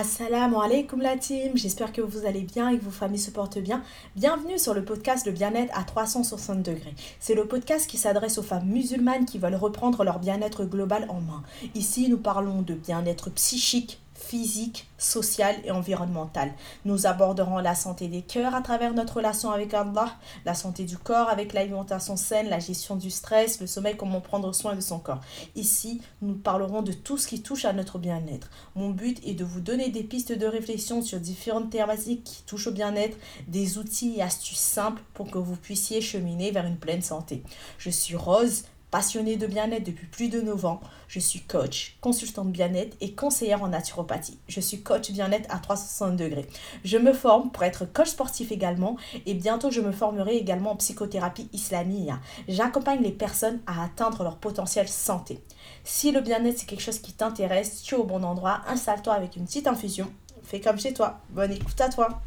Assalamu alaikum la team, j'espère que vous allez bien et que vos familles se portent bien. Bienvenue sur le podcast Le bien-être à 360 degrés. C'est le podcast qui s'adresse aux femmes musulmanes qui veulent reprendre leur bien-être global en main. Ici, nous parlons de bien-être psychique, physique, sociale et environnementale. Nous aborderons la santé des cœurs à travers notre relation avec Allah, la santé du corps avec l'alimentation saine, la gestion du stress, le sommeil, comment prendre soin de son corps. Ici, nous parlerons de tout ce qui touche à notre bien-être. Mon but est de vous donner des pistes de réflexion sur différentes thématiques qui touchent au bien-être, des outils et astuces simples pour que vous puissiez cheminer vers une pleine santé. Je suis Rose, Passionnée de bien-être depuis plus de 9 ans, je suis coach, consultante bien-être et conseillère en naturopathie. Je suis coach bien-être à 360 degrés. Je me forme pour être coach sportif également et bientôt je me formerai également en psychothérapie islamique. J'accompagne les personnes à atteindre leur potentiel santé. Si le bien-être c'est quelque chose qui t'intéresse, tu es au bon endroit, installe-toi avec une petite infusion. Fais comme chez toi. Bonne écoute à toi.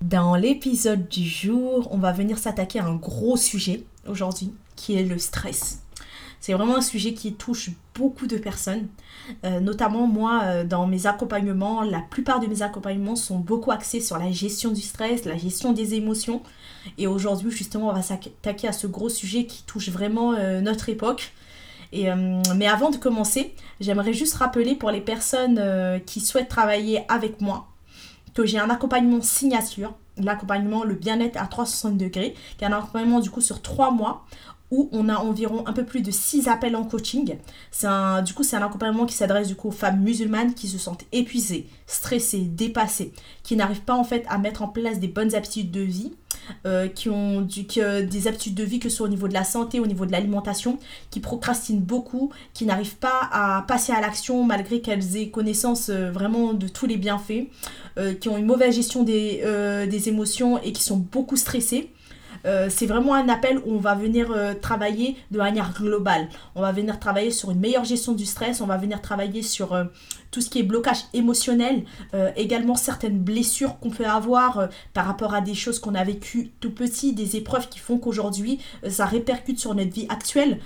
Dans l'épisode du jour, on va venir s'attaquer à un gros sujet aujourd'hui qui est le stress. C'est vraiment un sujet qui touche beaucoup de personnes, euh, notamment moi euh, dans mes accompagnements. La plupart de mes accompagnements sont beaucoup axés sur la gestion du stress, la gestion des émotions. Et aujourd'hui, justement, on va s'attaquer à ce gros sujet qui touche vraiment euh, notre époque. Et, mais avant de commencer, j'aimerais juste rappeler pour les personnes qui souhaitent travailler avec moi que j'ai un accompagnement signature l'accompagnement le bien-être à 360 degrés, qui est un accompagnement du coup sur trois mois où on a environ un peu plus de 6 appels en coaching. Un, du coup, c'est un accompagnement qui s'adresse du coup aux femmes musulmanes qui se sentent épuisées, stressées, dépassées, qui n'arrivent pas en fait à mettre en place des bonnes habitudes de vie, euh, qui ont des habitudes de vie que ce soit au niveau de la santé, au niveau de l'alimentation, qui procrastinent beaucoup, qui n'arrivent pas à passer à l'action malgré qu'elles aient connaissance euh, vraiment de tous les bienfaits, euh, qui ont une mauvaise gestion des, des émotions et qui sont beaucoup stressées. Euh, c'est vraiment un appel où on va venir euh, travailler de manière globale. On va venir travailler sur une meilleure gestion du stress, on va venir travailler sur euh, tout ce qui est blocage émotionnel, également certaines blessures qu'on peut avoir par rapport à des choses qu'on a vécues tout petit, des épreuves qui font qu'aujourd'hui ça répercute sur notre vie actuelle.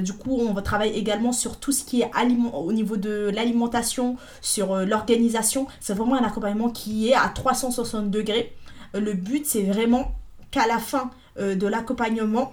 du coup, on va travailler également sur tout ce qui est au niveau de l'alimentation, sur l'organisation. C'est vraiment un accompagnement qui est à 360 degrés. le but, c'est vraiment qu'à la fin euh, de l'accompagnement,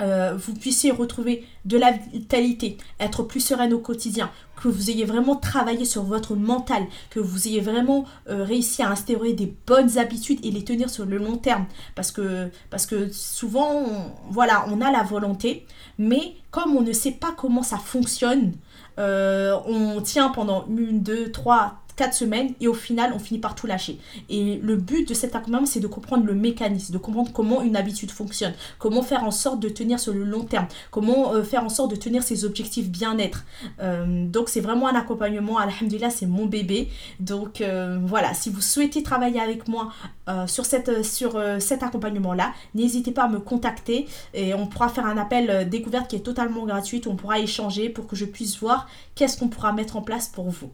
euh, vous puissiez retrouver de la vitalité, être plus sereine au quotidien, que vous ayez vraiment travaillé sur votre mental, que vous ayez vraiment euh, réussi à instaurer des bonnes habitudes et les tenir sur le long terme. Parce que, parce que souvent, voilà, on a la volonté, mais comme on ne sait pas comment ça fonctionne, on tient pendant une, deux, trois, 4 semaines et au final on finit par tout lâcher. Et le but de cet accompagnement c'est de comprendre le mécanisme, de comprendre comment une habitude fonctionne, comment faire en sorte de tenir sur le long terme, comment euh, faire en sorte de tenir ses objectifs bien-être. Euh, donc c'est vraiment un accompagnement, alhamdulillah c'est mon bébé. Donc euh, voilà, si vous souhaitez travailler avec moi sur, cette, sur cet accompagnement là, n'hésitez pas à me contacter et on pourra faire un appel découverte qui est totalement gratuit, on pourra échanger pour que je puisse voir qu'est-ce qu'on pourra mettre en place pour vous.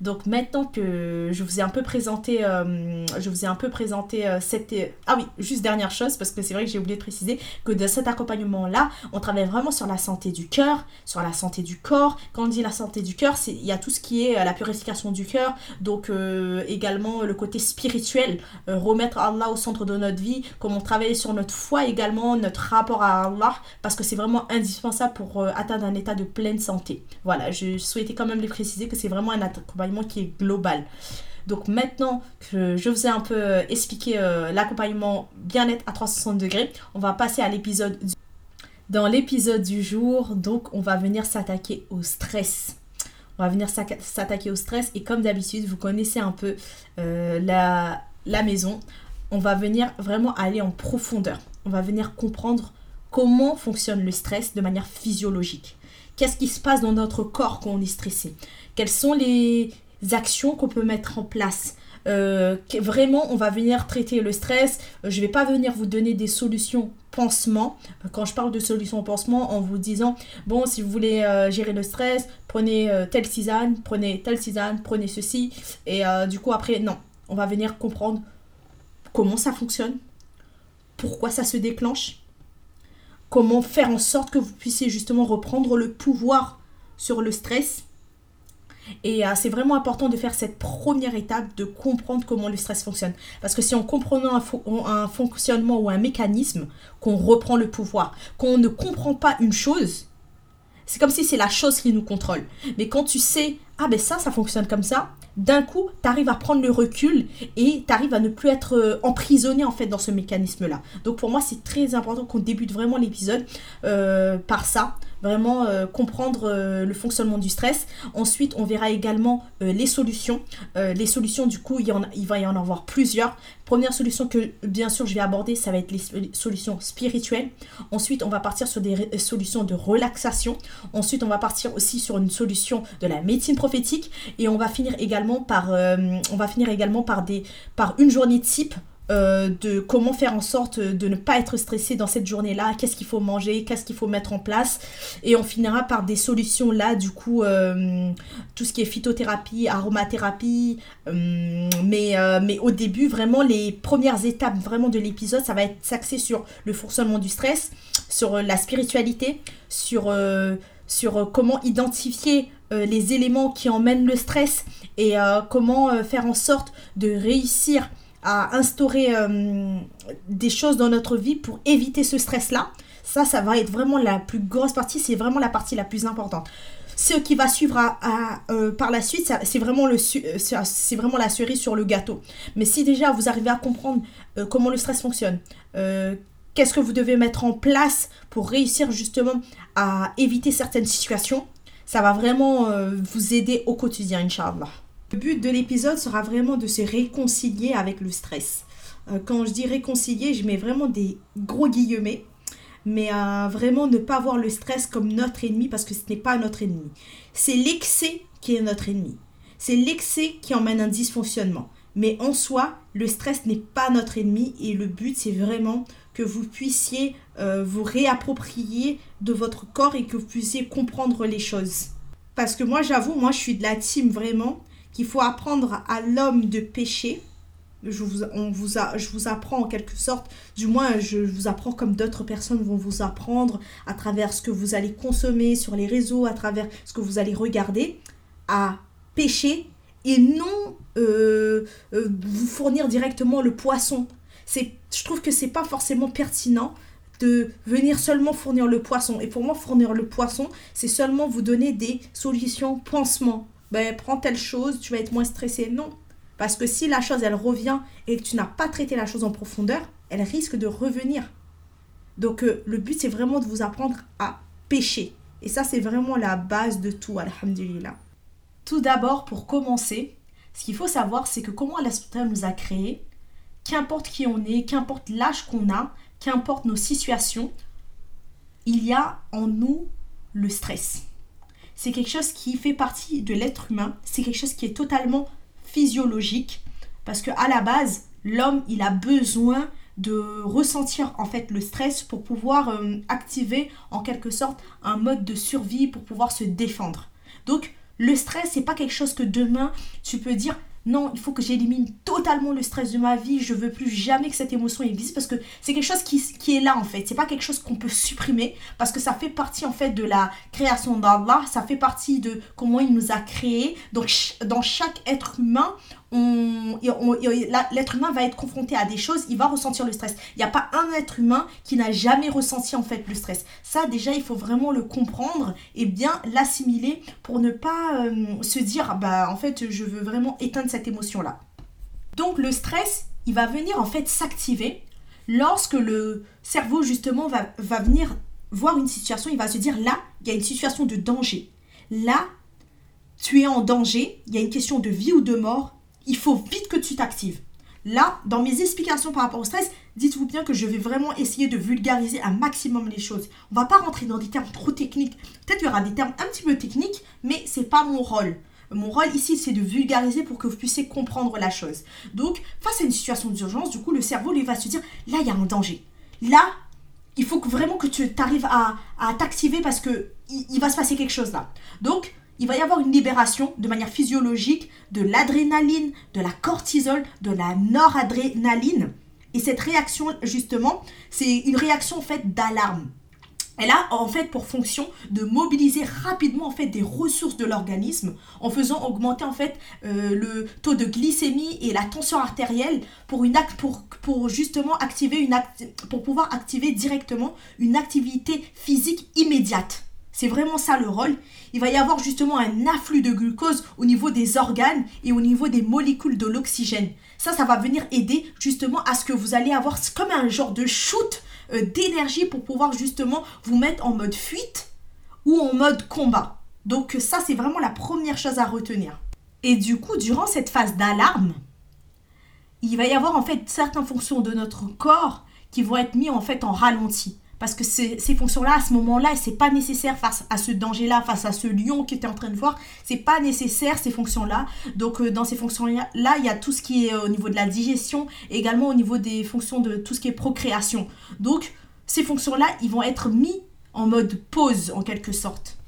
Donc maintenant que je vous ai un peu présenté, euh, je vous ai un peu présenté euh, cette... Ah oui, juste dernière chose, parce que c'est vrai que j'ai oublié de préciser que de cet accompagnement-là, on travaille vraiment sur la santé du cœur, sur la santé du corps. Quand on dit la santé du cœur, il y a tout ce qui est euh, la purification du cœur, donc également le côté spirituel, remettre Allah au centre de notre vie, comment travailler sur notre foi également, notre rapport à Allah, parce que c'est vraiment indispensable pour atteindre un état de pleine santé. Voilà, je souhaitais quand même les préciser que c'est vraiment un accompagnement qui est global. Donc maintenant que je vous ai un peu euh, expliqué euh, l'accompagnement bien-être à 360 degrés, on va passer à l'épisode Dans l'épisode du jour, donc on va venir s'attaquer au stress. On va venir s'attaquer au stress et comme d'habitude, vous connaissez un peu euh, la, la maison. On va venir vraiment aller en profondeur. On va venir comprendre comment fonctionne le stress de manière physiologique. Qu'est-ce qui se passe dans notre corps quand on est stressé? Quelles sont les actions qu'on peut mettre en place euh, vraiment, on va venir traiter le stress. Euh, je ne vais pas venir vous donner des solutions pansement. Euh, quand je parle de solutions pansement, en vous disant, bon, si vous voulez gérer le stress, prenez telle tisane, prenez telle tisane, prenez ceci. Et du coup, après, non. On va venir comprendre comment ça fonctionne, pourquoi ça se déclenche, comment faire en sorte que vous puissiez justement reprendre le pouvoir sur le stress Et euh, c'est vraiment important de faire cette première étape de comprendre comment le stress fonctionne. Parce que si en comprenant un, fonctionnement ou un mécanisme, qu'on reprend le pouvoir, qu'on ne comprend pas une chose, c'est comme si c'est la chose qui nous contrôle. Mais quand tu sais, ah ben ça, ça fonctionne comme ça, d'un coup, tu arrives à prendre le recul et tu arrives à ne plus être euh, emprisonné en fait dans ce mécanisme-là. Donc pour moi, c'est très important qu'on débute vraiment l'épisode euh, par ça, vraiment euh, comprendre le fonctionnement du stress. Ensuite, on verra également les solutions. les solutions, du coup, il, va y en avoir plusieurs. Première solution que bien sûr je vais aborder, ça va être les solutions spirituelles. Ensuite, on va partir sur des solutions de relaxation. Ensuite, on va partir aussi sur une solution de la médecine prophétique et on va finir également par euh, on va finir également par des par une journée type euh, de comment faire en sorte de ne pas être stressé dans cette journée-là, qu'est-ce qu'il faut manger, qu'est-ce qu'il faut mettre en place. Et on finira par des solutions là, du coup, euh, tout ce qui est phytothérapie, aromathérapie. mais, mais au début, vraiment, les premières étapes vraiment de l'épisode, ça va être s'axer sur le fonctionnement du stress, sur la spiritualité, sur, sur comment identifier euh, les éléments qui emmènent le stress et euh, comment euh, faire en sorte de réussir à instaurer des choses dans notre vie pour éviter ce stress-là. Ça, ça va être vraiment la plus grosse partie, c'est vraiment la partie la plus importante. Ce qui va suivre à, par la suite, c'est vraiment, c'est vraiment la cerise sur le gâteau. Mais si déjà vous arrivez à comprendre comment le stress fonctionne, qu'est-ce que vous devez mettre en place pour réussir justement à éviter certaines situations, ça va vraiment euh, vous aider au quotidien, Inch'Allah. Le but de l'épisode sera vraiment de se réconcilier avec le stress. Euh, quand je dis réconcilier, je mets vraiment des gros guillemets, mais euh, vraiment ne pas voir le stress comme notre ennemi parce que ce n'est pas notre ennemi. C'est l'excès qui est notre ennemi. C'est l'excès qui emmène un dysfonctionnement. Mais en soi, le stress n'est pas notre ennemi et le but, c'est vraiment que vous puissiez euh, vous réapproprier de votre corps et que vous puissiez comprendre les choses. Parce que moi, j'avoue, moi, je suis de la team vraiment qu'il faut apprendre à l'homme de pécher. Je vous, on vous a, je vous apprends en quelque sorte, du moins je vous apprends comme d'autres personnes vont vous apprendre à travers ce que vous allez consommer sur les réseaux, à travers ce que vous allez regarder, à pécher et non euh, euh, vous fournir directement le poisson c'est, je trouve que c'est pas forcément pertinent de venir seulement fournir le poisson. Et pour moi, fournir le poisson, c'est seulement vous donner des solutions pansements. Ben, prends telle chose, tu vas être moins stressé. Non. Parce que si la chose, elle revient et que tu n'as pas traité la chose en profondeur, elle risque de revenir. Donc, euh, le but, c'est vraiment de vous apprendre à pêcher. Et ça, c'est vraiment la base de tout, alhamdulillah. Tout d'abord, pour commencer, ce qu'il faut savoir, c'est que comment Allah nous a créés, qu'importe qui on est, qu'importe l'âge qu'on a, qu'importe nos situations, il y a en nous le stress. C'est quelque chose qui fait partie de l'être humain, c'est quelque chose qui est totalement physiologique parce que à la base, l'homme, il a besoin de ressentir en fait le stress pour pouvoir euh, activer en quelque sorte un mode de survie pour pouvoir se défendre. Donc le stress, c'est pas quelque chose que demain tu peux dire non, il faut que j'élimine totalement le stress de ma vie. Je veux plus jamais que cette émotion existe parce que c'est quelque chose qui, qui, est là en fait. C'est pas quelque chose qu'on peut supprimer parce que ça fait partie en fait de la création d'Allah. Ça fait partie de comment il nous a créés. Donc dans chaque être humain, l'être humain va être confronté à des choses, il va ressentir le stress. Il n'y a pas un être humain qui n'a jamais ressenti en fait le stress. Ça déjà, il faut vraiment le comprendre et bien l'assimiler pour ne pas euh, se dire bah en fait je veux vraiment éteindre cette émotion là. Donc le stress, il va venir en fait s'activer lorsque le cerveau justement va, va venir voir une situation, il va se dire là, il y a une situation de danger. Là, tu es en danger, il y a une question de vie ou de mort, il faut vite que tu t'actives. Là, dans mes explications par rapport au stress, dites-vous bien que je vais vraiment essayer de vulgariser un maximum les choses. On va pas rentrer dans des termes trop techniques. Peut-être qu'il y aura des termes un petit peu techniques, mais c'est pas mon rôle. Mon rôle ici, c'est de vulgariser pour que vous puissiez comprendre la chose. Donc, face à une situation d'urgence, du coup, le cerveau lui va se dire, là, il y a un danger. Là, il faut vraiment que tu arrives à, t'activer parce que il va se passer quelque chose là. Donc, il va y avoir une libération de manière physiologique de l'adrénaline, de la cortisol, de la noradrénaline. Et cette réaction, justement, c'est une réaction en d'alarme. elle a en fait pour fonction de mobiliser rapidement en fait des ressources de l'organisme en faisant augmenter en fait euh, le taux de glycémie et la tension artérielle pour une pour, pour justement activer une pour pouvoir activer directement une activité physique immédiate. C'est vraiment ça le rôle. Il va y avoir justement un afflux de glucose au niveau des organes et au niveau des molécules de l'oxygène. Ça, ça va venir aider justement à ce que vous allez avoir comme un genre de shoot euh, d'énergie pour pouvoir justement vous mettre en mode fuite ou en mode combat. Donc ça, c'est vraiment la première chose à retenir. Et du coup, durant cette phase d'alarme, il va y avoir en fait certaines fonctions de notre corps qui vont être mis en fait en ralenti. Parce que ces, fonctions-là, à ce moment-là, c'est pas nécessaire face à ce danger-là, face à ce lion qui était en train de voir. C'est pas nécessaire ces fonctions-là. Donc euh, dans ces fonctions-là, il y a tout ce qui est euh, au niveau de la digestion, également au niveau des fonctions de tout ce qui est procréation. Donc ces fonctions-là, ils vont être mis en mode pause en quelque sorte.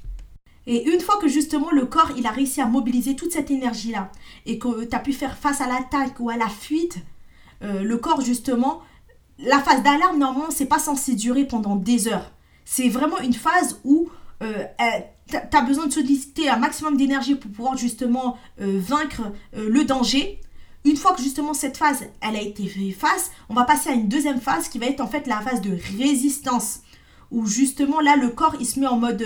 Et une fois que justement le corps il a réussi à mobiliser toute cette énergie là et que tu as pu faire face à l'attaque ou à la fuite, euh, le corps justement la phase d'alarme, normalement, c'est pas censé durer pendant des heures. C'est vraiment une phase où euh, tu as besoin de solliciter un maximum d'énergie pour pouvoir justement euh, vaincre euh, le danger. Une fois que justement cette phase, elle a été face, on va passer à une deuxième phase qui va être en fait la phase de résistance. Où justement là, le corps, il se met en mode,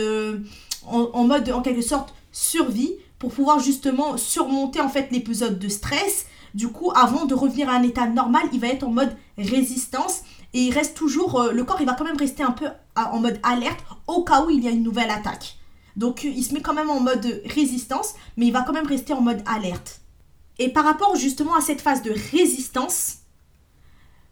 en mode en quelque sorte survie pour pouvoir justement surmonter en fait l'épisode de stress du coup, avant de revenir à un état normal, il va être en mode résistance et il reste toujours, euh, le corps il va quand même rester un peu en mode alerte au cas où il y a une nouvelle attaque. Donc il se met quand même en mode résistance, mais il va quand même rester en mode alerte. Et par rapport justement à cette phase de résistance,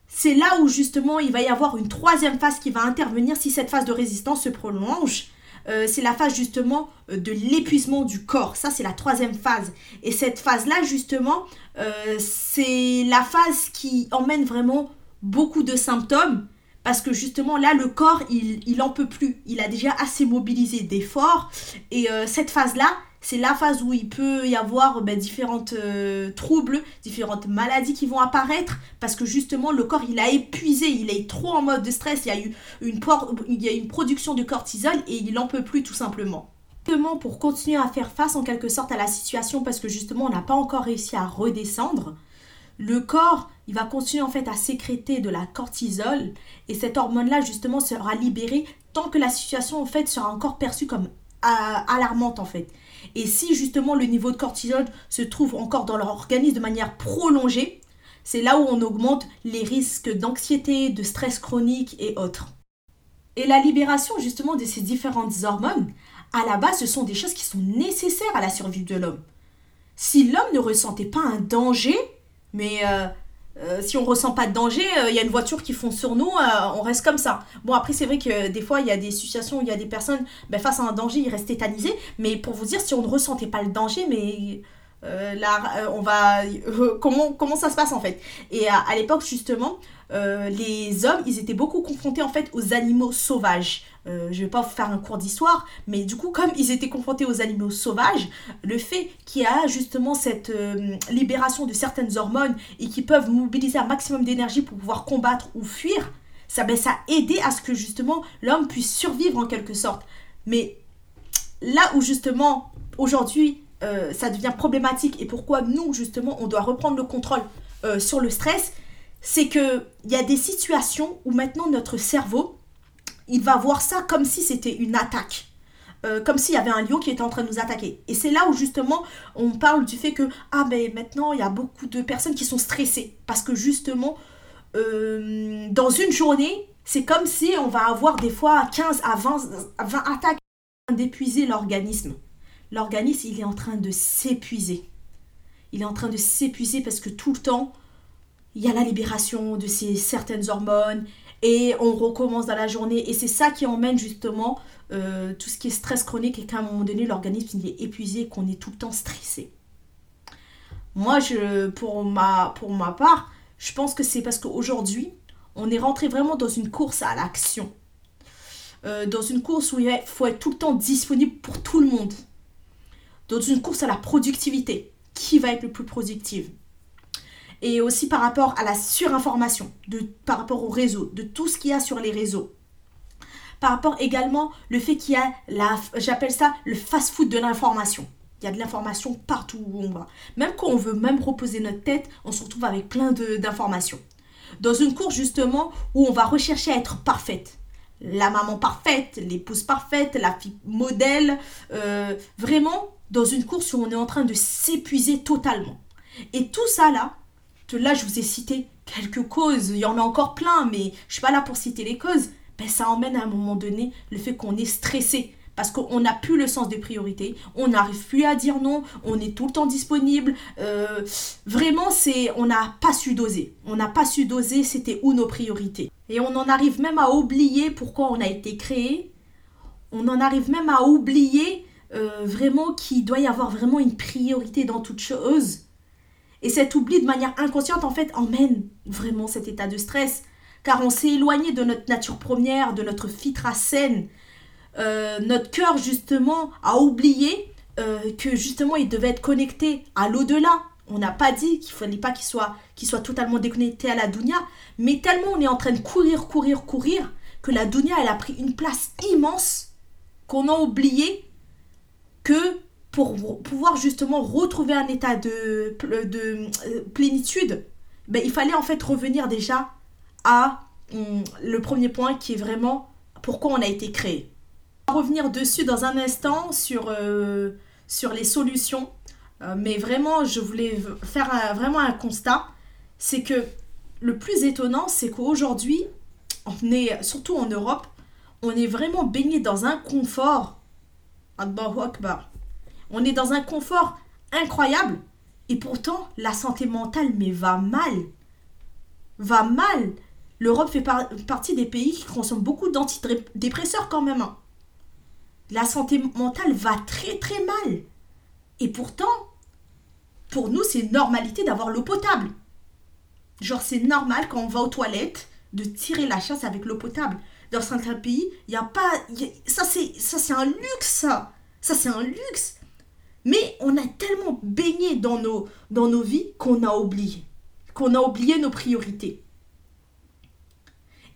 c'est là où justement il va y avoir une troisième phase qui va intervenir si cette phase de résistance se prolonge. Euh, c'est la phase justement euh, de l'épuisement du corps. Ça, c'est la troisième phase. Et cette phase-là, justement, euh, c'est la phase qui emmène vraiment beaucoup de symptômes. Parce que justement, là, le corps, il n'en peut plus. Il a déjà assez mobilisé d'efforts. Et cette phase-là, c'est la phase où il peut y avoir ben, différentes euh, troubles, différentes maladies qui vont apparaître parce que justement le corps il a épuisé, il est trop en mode de stress, il y a eu une, une production de cortisol et il n'en peut plus tout simplement. Pour continuer à faire face en quelque sorte à la situation parce que justement on n'a pas encore réussi à redescendre, le corps il va continuer en fait à sécréter de la cortisol et cette hormone là justement sera libérée tant que la situation en fait sera encore perçue comme alarmante en fait. Et si justement le niveau de cortisol se trouve encore dans leur organisme de manière prolongée, c'est là où on augmente les risques d'anxiété, de stress chronique et autres. Et la libération justement de ces différentes hormones, à la base, ce sont des choses qui sont nécessaires à la survie de l'homme. Si l'homme ne ressentait pas un danger, mais euh, euh, si on ressent pas de danger, il euh, y a une voiture qui fonce sur nous, euh, on reste comme ça. Bon, après, c'est vrai que des fois, il y a des situations où il y a des personnes, ben, face à un danger, ils restent tétanisés. Mais pour vous dire, si on ne ressentait pas le danger, mais là, on va. comment, comment ça se passe en fait? Et à l'époque, justement, les hommes, ils étaient beaucoup confrontés en fait aux animaux sauvages. Euh, je vais pas vous faire un cours d'histoire, mais du coup, comme ils étaient confrontés aux animaux sauvages, le fait qu'il y a justement cette euh, libération de certaines hormones et qui peuvent mobiliser un maximum d'énergie pour pouvoir combattre ou fuir, ça, ben, a aidé à ce que justement l'homme puisse survivre en quelque sorte. Mais là où justement aujourd'hui euh, ça devient problématique et pourquoi nous justement on doit reprendre le contrôle sur le stress, c'est qu'il y a des situations où maintenant notre cerveau il va voir ça comme si c'était une attaque. Euh, comme s'il y avait un lion qui était en train de nous attaquer. Et c'est là où justement on parle du fait que ah maintenant il y a beaucoup de personnes qui sont stressées parce que justement euh, dans une journée c'est comme si on va avoir des fois 15 à 20, à 20 attaques d'épuiser l'organisme. L'organisme il est en train de s'épuiser. Il est en train de s'épuiser parce que tout le temps il y a la libération de ces certaines hormones et on recommence dans la journée. Et c'est ça qui emmène justement euh, tout ce qui est stress chronique et qu'à un moment donné, l'organisme est épuisé, qu'on est tout le temps stressé. Moi, je, pour, ma, part, je pense que c'est parce qu'aujourd'hui, on est rentré vraiment dans une course à l'action. Euh, dans une course où il faut être tout le temps disponible pour tout le monde. Dans une course à la productivité. Qui va être le plus productif et aussi par rapport à la surinformation, de, par rapport au réseau, de tout ce qu'il y a sur les réseaux. par rapport également le fait qu'il y a la, j'appelle ça le fast-food de l'information. Il y a de l'information partout où on va. Même quand on veut même reposer notre tête, on se retrouve avec plein d'informations. Dans une course justement où on va rechercher à être parfaite. La maman parfaite, l'épouse parfaite, la fille modèle. Euh, vraiment, dans une course où on est en train de s'épuiser totalement. Et tout ça là, là je vous ai cité quelques causes, il y en a encore plein, mais je suis pas là pour citer les causes. Ben, ça emmène à un moment donné le fait qu'on est stressé parce qu'on n'a plus le sens des priorités, on n'arrive plus à dire non, on est tout le temps disponible. Euh, vraiment, c'est, on n'a pas su doser. On n'a pas su doser, c'était où nos priorités. Et on en arrive même à oublier pourquoi on a été créé. On en arrive même à oublier euh, vraiment qu'il doit y avoir vraiment une priorité dans toute chose. Et cet oubli de manière inconsciente, en fait, emmène vraiment cet état de stress. Car on s'est éloigné de notre nature première, de notre fitra saine, euh, notre cœur justement a oublié euh, que justement il devait être connecté à l'au-delà. On n'a pas dit qu'il fallait pas qu'il soit, qu'il soit totalement déconnecté à la dunya, mais tellement on est en train de courir, courir, courir, que la dunya elle a pris une place immense qu'on a oublié que pour pouvoir justement retrouver un état de, euh, plénitude, ben, il fallait en fait revenir déjà à hum, le premier point qui est vraiment pourquoi on a été créé revenir dessus dans un instant sur, euh, sur les solutions. Euh, mais vraiment, je voulais faire vraiment un constat. C'est que le plus étonnant, c'est qu'aujourd'hui, on est, surtout en Europe, on est vraiment baigné dans un confort. On est dans un confort incroyable. Et pourtant, la santé mentale, mais va mal. Va mal. L'Europe fait partie des pays qui consomment beaucoup d'antidépresseurs quand même. Hein la santé mentale va très très mal. Et pourtant, pour nous, c'est normalité d'avoir l'eau potable. Genre, c'est normal quand on va aux toilettes de tirer la chasse avec l'eau potable. Dans certains pays, il n'y a pas. ça, c'est un luxe, ça. Ça, c'est un luxe. Mais on a tellement baigné dans nos, vies qu'on a oublié. Qu'on a oublié nos priorités.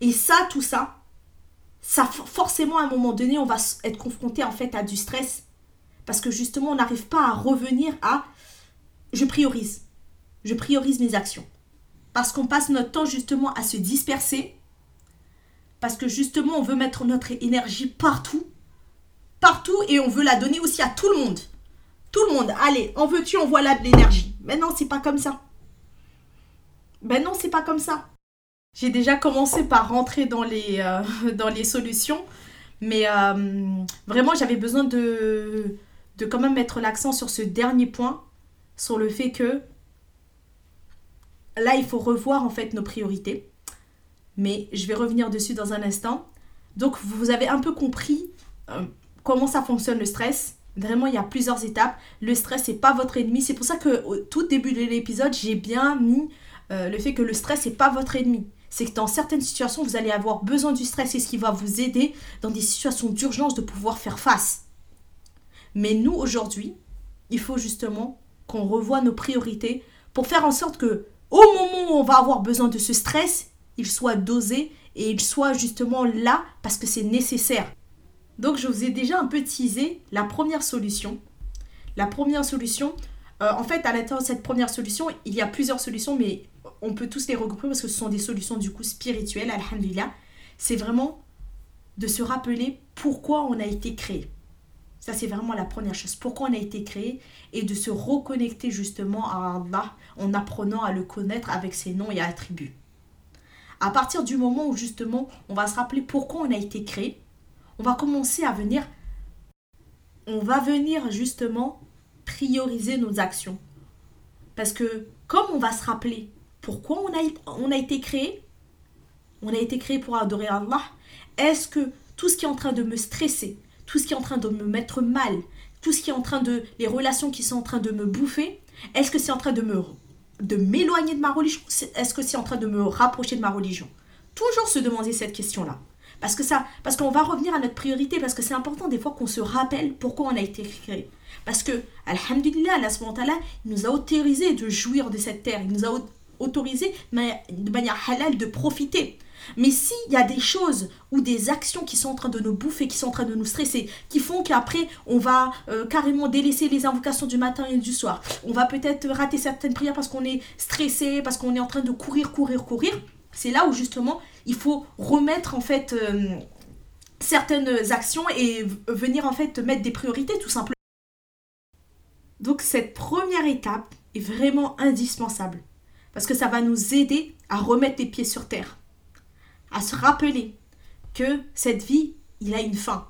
Et ça, tout ça, ça forcément à un moment donné, on va être confronté en fait à du stress parce que justement, on n'arrive pas à revenir à je priorise. Je priorise mes actions. Parce qu'on passe notre temps justement à se disperser. Parce que justement, on veut mettre notre énergie partout. Partout et on veut la donner aussi à tout le monde. Tout le monde. Allez, en veux-tu, on voit là de l'énergie. Mais non, c'est pas comme ça. Ben non, c'est pas comme ça. J'ai déjà commencé par rentrer dans les, euh, solutions, mais euh, vraiment j'avais besoin de, de quand même mettre l'accent sur ce dernier point, sur le fait que là il faut revoir en fait nos priorités. Mais je vais revenir dessus dans un instant. Donc vous avez un peu compris euh, comment ça fonctionne le stress. Vraiment, il y a plusieurs étapes. Le stress n'est pas votre ennemi. C'est pour ça que au tout début de l'épisode, j'ai bien mis le fait que le stress n'est pas votre ennemi c'est que dans certaines situations, vous allez avoir besoin du stress et ce qui va vous aider dans des situations d'urgence de pouvoir faire face. Mais nous, aujourd'hui, il faut justement qu'on revoie nos priorités pour faire en sorte que, au moment où on va avoir besoin de ce stress, il soit dosé et il soit justement là parce que c'est nécessaire. Donc, je vous ai déjà un peu teasé la première solution. La première solution, euh, en fait, à l'intérieur de cette première solution, il y a plusieurs solutions, mais on peut tous les regrouper parce que ce sont des solutions du coup spirituelles, alhamdulillah. C'est vraiment de se rappeler pourquoi on a été créé. Ça, c'est vraiment la première chose. Pourquoi on a été créé et de se reconnecter justement à Allah en apprenant à le connaître avec ses noms et attributs. À partir du moment où justement on va se rappeler pourquoi on a été créé, on va commencer à venir, on va venir justement prioriser nos actions. Parce que comme on va se rappeler pourquoi on a, été créé On a été créé pour adorer Allah. Est-ce que tout ce qui est en train de me stresser, tout ce qui est en train de me mettre mal, tout ce qui est en train de... les relations qui sont en train de me bouffer, est-ce que c'est en train de me de m'éloigner de ma religion Est-ce que c'est en train de me rapprocher de ma religion? Toujours se demander cette question-là. Parce que ça, parce qu'on va revenir à notre priorité, parce que c'est important des fois qu'on se rappelle pourquoi on a été créé. Parce que, alhamdulillah, Allah il nous a autorisé de jouir de cette terre. Il nous a autorisé de manière halal de profiter. Mais s'il y a des choses ou des actions qui sont en train de nous bouffer, qui sont en train de nous stresser, qui font qu'après on va euh, carrément délaisser les invocations du matin et du soir, on va peut-être rater certaines prières parce qu'on est stressé, parce qu'on est en train de courir, courir, courir, c'est là où justement il faut remettre en fait euh, certaines actions et venir en fait mettre des priorités tout simplement. Donc cette première étape est vraiment indispensable parce que ça va nous aider à remettre les pieds sur terre à se rappeler que cette vie, il a une fin.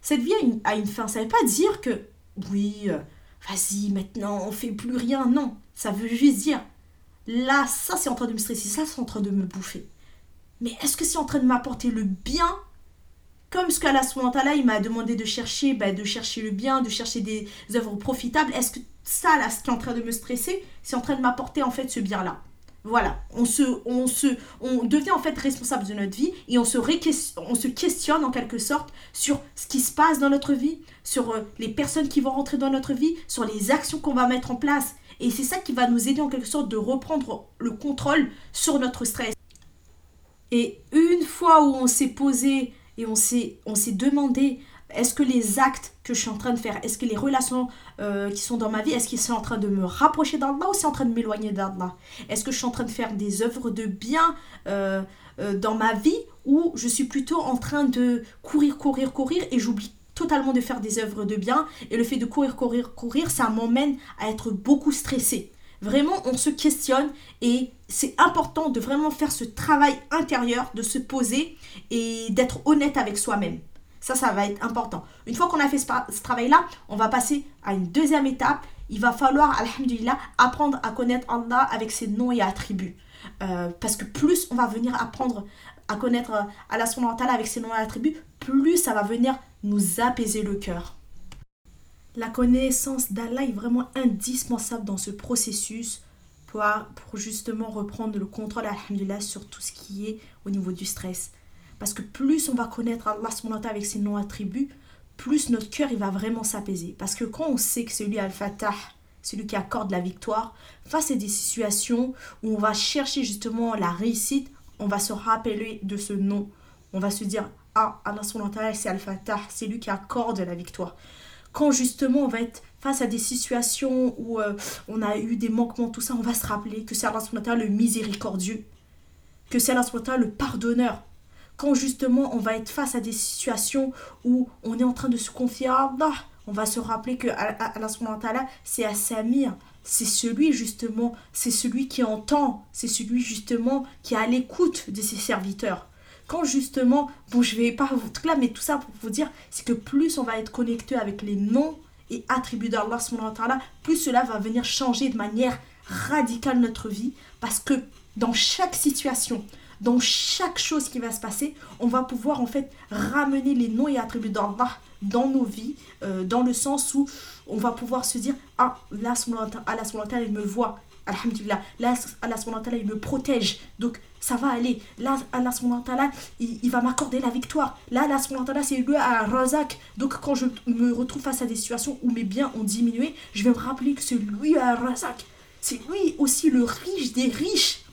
Cette vie a une, fin. Ça ne veut pas dire que, oui, euh, vas-y, maintenant, on fait plus rien. Non, ça veut juste dire, là, ça, c'est en train de me stresser, ça, c'est en train de me bouffer. Mais est-ce que c'est en train de m'apporter le bien? Comme ce qu'à la là, il m'a demandé de chercher, bah, de chercher le bien, de chercher des œuvres profitables. Est-ce que ça, là, ce qui est en train de me stresser, c'est en train de m'apporter en fait ce bien-là? Voilà, on se, on se, on devient en fait responsable de notre vie et on se, on se questionne en quelque sorte sur ce qui se passe dans notre vie, sur euh, les personnes qui vont rentrer dans notre vie, sur les actions qu'on va mettre en place. Et c'est ça qui va nous aider en quelque sorte de reprendre le contrôle sur notre stress. Et une fois où on s'est posé et on s'est, on s'est demandé est-ce que les actes que je suis en train de faire, est-ce que les relations euh, qui sont dans ma vie, est-ce qu'ils sont en train de me rapprocher d'Allah ou c'est en train de m'éloigner d'Allah? Est-ce que je suis en train de faire des œuvres de bien euh, euh, dans ma vie ou je suis plutôt en train de courir, courir, courir et j'oublie totalement de faire des œuvres de bien et le fait de courir, courir, courir, ça m'emmène à être beaucoup stressé. Vraiment, on se questionne et c'est important de vraiment faire ce travail intérieur, de se poser et d'être honnête avec soi-même. Ça, ça va être important. Une fois qu'on a fait ce, travail-là, on va passer à une deuxième étape. Il va falloir, alhamdulillah, apprendre à connaître Allah avec ses noms et attributs. Euh, parce que plus on va venir apprendre à connaître euh, Allah subhanahu avec ses noms et attributs, plus ça va venir nous apaiser le cœur. La connaissance d'Allah est vraiment indispensable dans ce processus pour, pour justement reprendre le contrôle, alhamdulillah, sur tout ce qui est au niveau du stress. Parce que plus on va connaître Allah avec ses noms attributs, plus notre cœur il va vraiment s'apaiser. Parce que quand on sait que c'est lui Al-Fatah, celui qui accorde la victoire, face à des situations où on va chercher justement la réussite, on va se rappeler de ce nom. On va se dire Ah, Allah c'est Al-Fatah, c'est lui qui accorde la victoire. Quand justement on va être face à des situations où euh, on a eu des manquements, tout ça, on va se rappeler que c'est Allah le miséricordieux, que c'est Allah le pardonneur quand justement on va être face à des situations où on est en train de se confier à Allah, on va se rappeler que Allah c'est à Samir, c'est celui justement, c'est celui qui entend, c'est celui justement qui est à l'écoute de ses serviteurs. Quand justement, bon je vais pas vous là, mais tout ça pour vous dire, c'est que plus on va être connecté avec les noms et attributs d'Allah, plus cela va venir changer de manière radicale notre vie, parce que dans chaque situation, dans chaque chose qui va se passer, on va pouvoir en fait ramener les noms et attributs d'Allah dans nos vies, euh, dans le sens où on va pouvoir se dire Ah, là, Allah, il me voit. Alhamdulillah. Là, Allah, il me protège. Donc, ça va aller. Là, Allah, il, il va m'accorder la victoire. Là, Allah, c'est lui à Razak. Donc, quand je me retrouve face à des situations où mes biens ont diminué, je vais me rappeler que c'est lui à Razak. C'est lui aussi le riche des riches.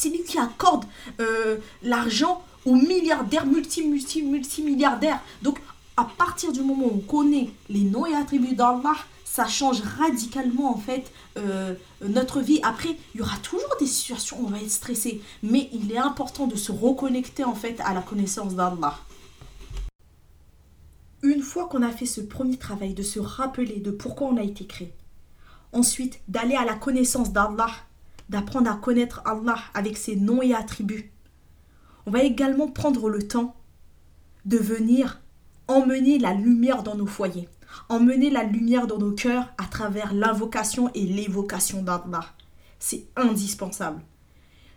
C'est lui qui accorde euh, l'argent aux milliardaires, multi, multi, multimilliardaires. Donc, à partir du moment où on connaît les noms et attributs d'Allah, ça change radicalement en fait euh, notre vie. Après, il y aura toujours des situations où on va être stressé, mais il est important de se reconnecter en fait à la connaissance d'Allah. Une fois qu'on a fait ce premier travail de se rappeler de pourquoi on a été créé, ensuite d'aller à la connaissance d'Allah, d'apprendre à connaître Allah avec ses noms et attributs. On va également prendre le temps de venir emmener la lumière dans nos foyers, emmener la lumière dans nos cœurs à travers l'invocation et l'évocation d'Allah. C'est indispensable.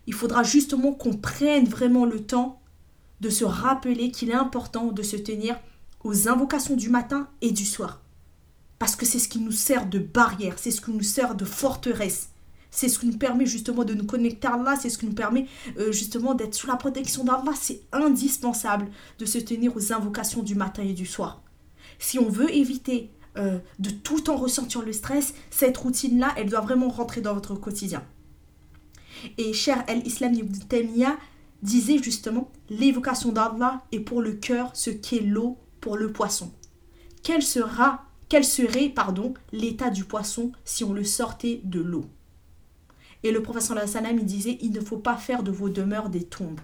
Il faudra justement qu'on prenne vraiment le temps de se rappeler qu'il est important de se tenir aux invocations du matin et du soir. Parce que c'est ce qui nous sert de barrière, c'est ce qui nous sert de forteresse. C'est ce qui nous permet justement de nous connecter à Allah, c'est ce qui nous permet euh, justement d'être sous la protection d'Allah. C'est indispensable de se tenir aux invocations du matin et du soir. Si on veut éviter euh, de tout temps ressentir le stress, cette routine-là, elle doit vraiment rentrer dans votre quotidien. Et cher El-Islam Ibn Taymiyyah disait justement l'évocation d'Allah est pour le cœur ce qu'est l'eau pour le poisson. Quel quel serait pardon l'état du poisson si on le sortait de l'eau? Et le professeur sallam il disait il ne faut pas faire de vos demeures des tombes.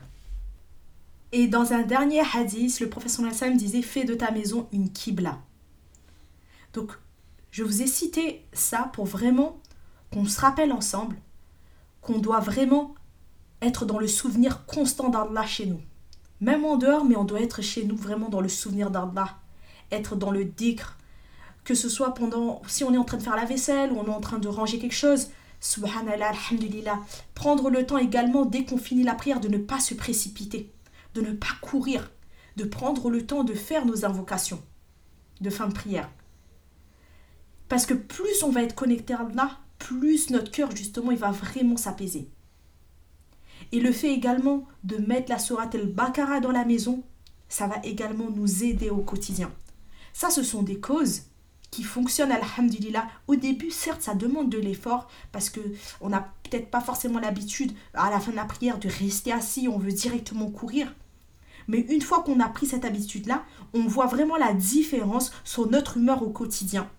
Et dans un dernier hadith, le professeur sallam disait fais de ta maison une kibla. Donc je vous ai cité ça pour vraiment qu'on se rappelle ensemble qu'on doit vraiment être dans le souvenir constant d'Allah chez nous. Même en dehors, mais on doit être chez nous vraiment dans le souvenir d'Allah. Être dans le dhikr. Que ce soit pendant, si on est en train de faire la vaisselle ou on est en train de ranger quelque chose. Subhanallah, alhamdulillah. Prendre le temps également, dès qu'on finit la prière, de ne pas se précipiter. De ne pas courir. De prendre le temps de faire nos invocations de fin de prière. Parce que plus on va être connecté à Allah, plus notre cœur, justement, il va vraiment s'apaiser. Et le fait également de mettre la sourate el-Bakara dans la maison, ça va également nous aider au quotidien. Ça, ce sont des causes qui fonctionnent, alhamdulillah. Au début, certes, ça demande de l'effort parce que on n'a peut-être pas forcément l'habitude, à la fin de la prière, de rester assis, on veut directement courir. Mais une fois qu'on a pris cette habitude-là, on voit vraiment la différence sur notre humeur au quotidien.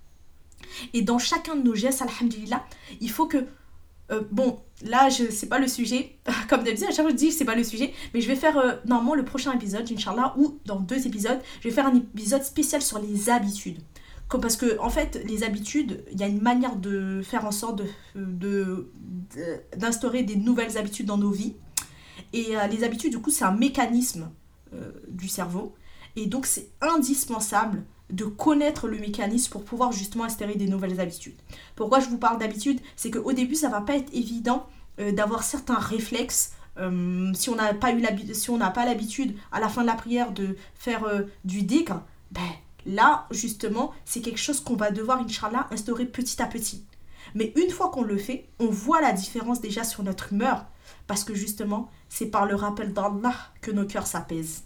Et dans chacun de nos gestes, alhamdulillah, il faut que euh, bon, là, je sais pas le sujet. Comme d'habitude, à chaque fois, je dis c'est pas le sujet. Mais je vais faire, euh, normalement, le prochain épisode, Inch'Allah, ou dans deux épisodes, je vais faire un épisode spécial sur les habitudes. Parce que, en fait, les habitudes, il y a une manière de faire en sorte de, d'instaurer des nouvelles habitudes dans nos vies. Et euh, les habitudes, du coup, c'est un mécanisme du cerveau. Et donc, c'est indispensable de connaître le mécanisme pour pouvoir justement instaurer des nouvelles habitudes. Pourquoi je vous parle d'habitude C'est qu'au début, ça va pas être évident euh, d'avoir certains réflexes. Euh, si on n'a pas eu si on n'a pas l'habitude à la fin de la prière de faire euh, du digre, ben là justement c'est quelque chose qu'on va devoir inshallah instaurer petit à petit. Mais une fois qu'on le fait, on voit la différence déjà sur notre humeur parce que justement c'est par le rappel d'Allah que nos cœurs s'apaisent.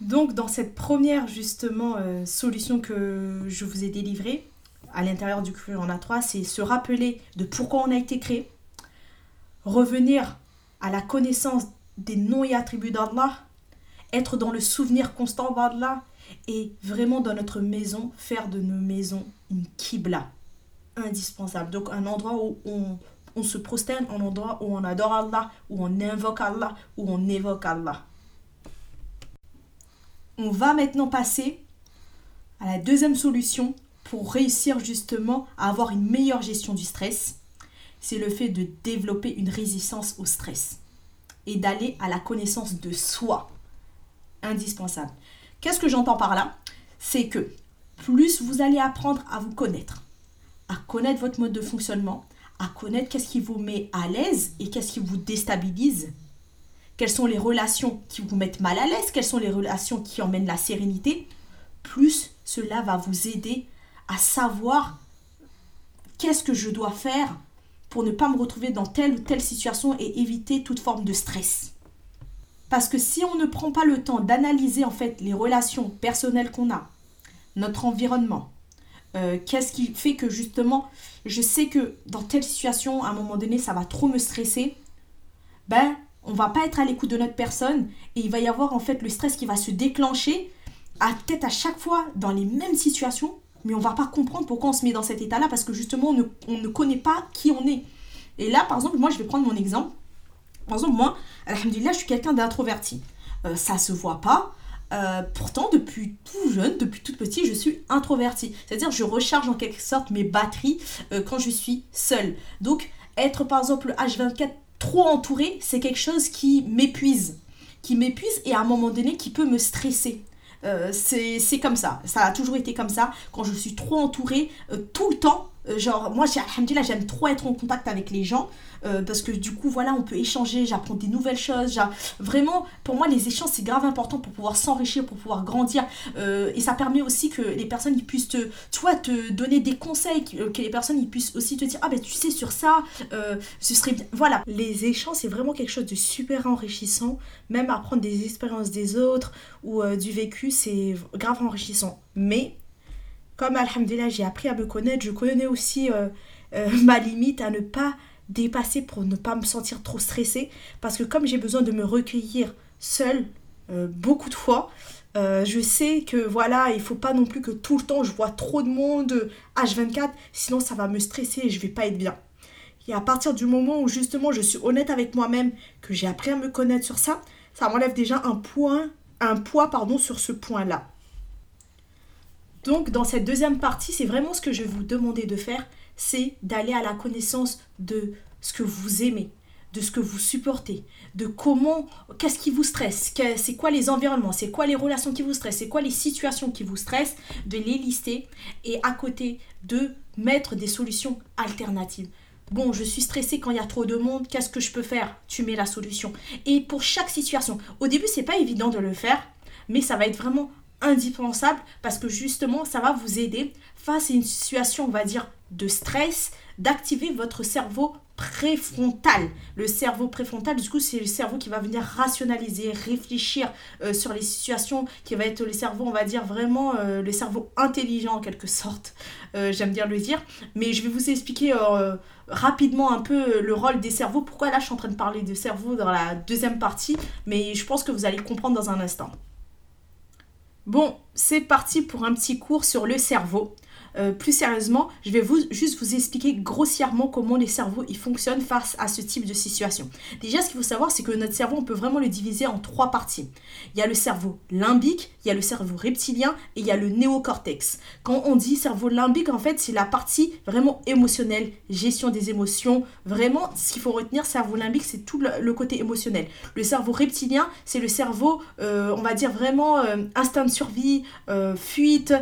Donc dans cette première justement euh, solution que je vous ai délivrée, à l'intérieur du cru en A3, c'est se rappeler de pourquoi on a été créé, revenir à la connaissance des noms et attributs d'Allah, être dans le souvenir constant d'Allah et vraiment dans notre maison, faire de nos maisons une kibla indispensable. Donc un endroit où on, on se prosterne, un endroit où on adore Allah, où on invoque Allah, où on évoque Allah. On va maintenant passer à la deuxième solution pour réussir justement à avoir une meilleure gestion du stress. C'est le fait de développer une résistance au stress et d'aller à la connaissance de soi. Indispensable. Qu'est-ce que j'entends par là? C'est que plus vous allez apprendre à vous connaître, à connaître votre mode de fonctionnement, à connaître qu'est-ce qui vous met à l'aise et qu'est-ce qui vous déstabilise, quelles sont les relations qui vous mettent mal à l'aise, quelles sont les relations qui emmènent la sérénité, plus cela va vous aider à savoir qu'est-ce que je dois faire pour ne pas me retrouver dans telle ou telle situation et éviter toute forme de stress. Parce que si on ne prend pas le temps d'analyser en fait les relations personnelles qu'on a, notre environnement, euh, qu'est-ce qui fait que justement je sais que dans telle situation à un moment donné ça va trop me stresser, ben on va pas être à l'écoute de notre personne et il va y avoir en fait le stress qui va se déclencher à tête à chaque fois dans les mêmes situations, mais on va pas comprendre pourquoi on se met dans cet état-là parce que justement on ne, connaît pas qui on est. Et là, par exemple, moi je vais prendre mon exemple. Par exemple, moi, alhamdulillah, je suis quelqu'un d'introverti. Euh, ça se voit pas. Euh, pourtant, depuis tout jeune, depuis toute petite, je suis introverti. C'est-à-dire, je recharge en quelque sorte mes batteries euh, quand je suis seule. Donc, être par exemple H24 trop entouré, c'est quelque chose qui m'épuise. Qui m'épuise et à un moment donné qui peut me stresser. Euh, c'est comme ça. Ça a toujours été comme ça. Quand je suis trop entourée, euh, tout le temps, genre, moi, j'aime trop être en contact avec les gens. Euh, parce que du coup, voilà, on peut échanger, j'apprends des nouvelles choses. Vraiment, pour moi, les échanges, c'est grave important pour pouvoir s'enrichir, pour pouvoir grandir. Euh, et ça permet aussi que les personnes ils puissent te, tu te donner des conseils, que, les personnes ils puissent aussi te dire, ah ben tu sais, sur ça, ce serait bien. Voilà, les échanges, c'est vraiment quelque chose de super enrichissant. Même apprendre des expériences des autres ou du vécu, c'est grave enrichissant. Mais comme Alhamdulillah, j'ai appris à me connaître, je connais aussi euh, euh, ma limite à ne pas dépasser pour ne pas me sentir trop stressée. Parce que comme j'ai besoin de me recueillir seule euh, beaucoup de fois, je sais que voilà, il faut pas non plus que tout le temps je vois trop de monde H24, sinon ça va me stresser et je vais pas être bien. Et à partir du moment où justement je suis honnête avec moi-même, que j'ai appris à me connaître sur ça, ça m'enlève déjà un point, un poids pardon sur ce point-là. Donc dans cette deuxième partie, c'est vraiment ce que je vais vous demander de faire, c'est d'aller à la connaissance de ce que vous aimez, de ce que vous supportez, de comment, qu'est-ce qui vous stresse, c'est quoi les environnements, c'est quoi les relations qui vous stressent, c'est quoi les situations qui vous stressent, de les lister et à côté de mettre des solutions alternatives. Bon, je suis stressée quand il y a trop de monde, qu'est-ce que je peux faire? Tu mets la solution. Et pour chaque situation, au début, c'est pas évident de le faire, mais ça va être vraiment indispensable parce que justement, ça va vous aider face à une situation, on va dire, de stress, d'activer votre cerveau préfrontal. Le cerveau préfrontal, du coup, c'est le cerveau qui va venir rationaliser, réfléchir euh, sur les situations, qui va être le cerveau, on va dire vraiment euh, le cerveau intelligent en quelque sorte. Euh, j'aime bien le dire. Mais je vais vous expliquer rapidement un peu le rôle des cerveaux. Pourquoi là, je suis en train de parler de cerveau dans la deuxième partie, mais je pense que vous allez comprendre dans un instant. Bon, c'est parti pour un petit cours sur le cerveau. Euh, plus sérieusement, je vais vous, juste vous expliquer grossièrement comment les cerveaux ils fonctionnent face à ce type de situation. Déjà, ce qu'il faut savoir, c'est que notre cerveau, on peut vraiment le diviser en trois parties. Il y a le cerveau limbique, il y a le cerveau reptilien et il y a le néocortex. Quand on dit cerveau limbique, en fait, c'est la partie vraiment émotionnelle, gestion des émotions. Vraiment, ce qu'il faut retenir, cerveau limbique, c'est tout le, côté émotionnel. Le cerveau reptilien, c'est le cerveau, euh, on va dire vraiment euh, instinct de survie, fuite,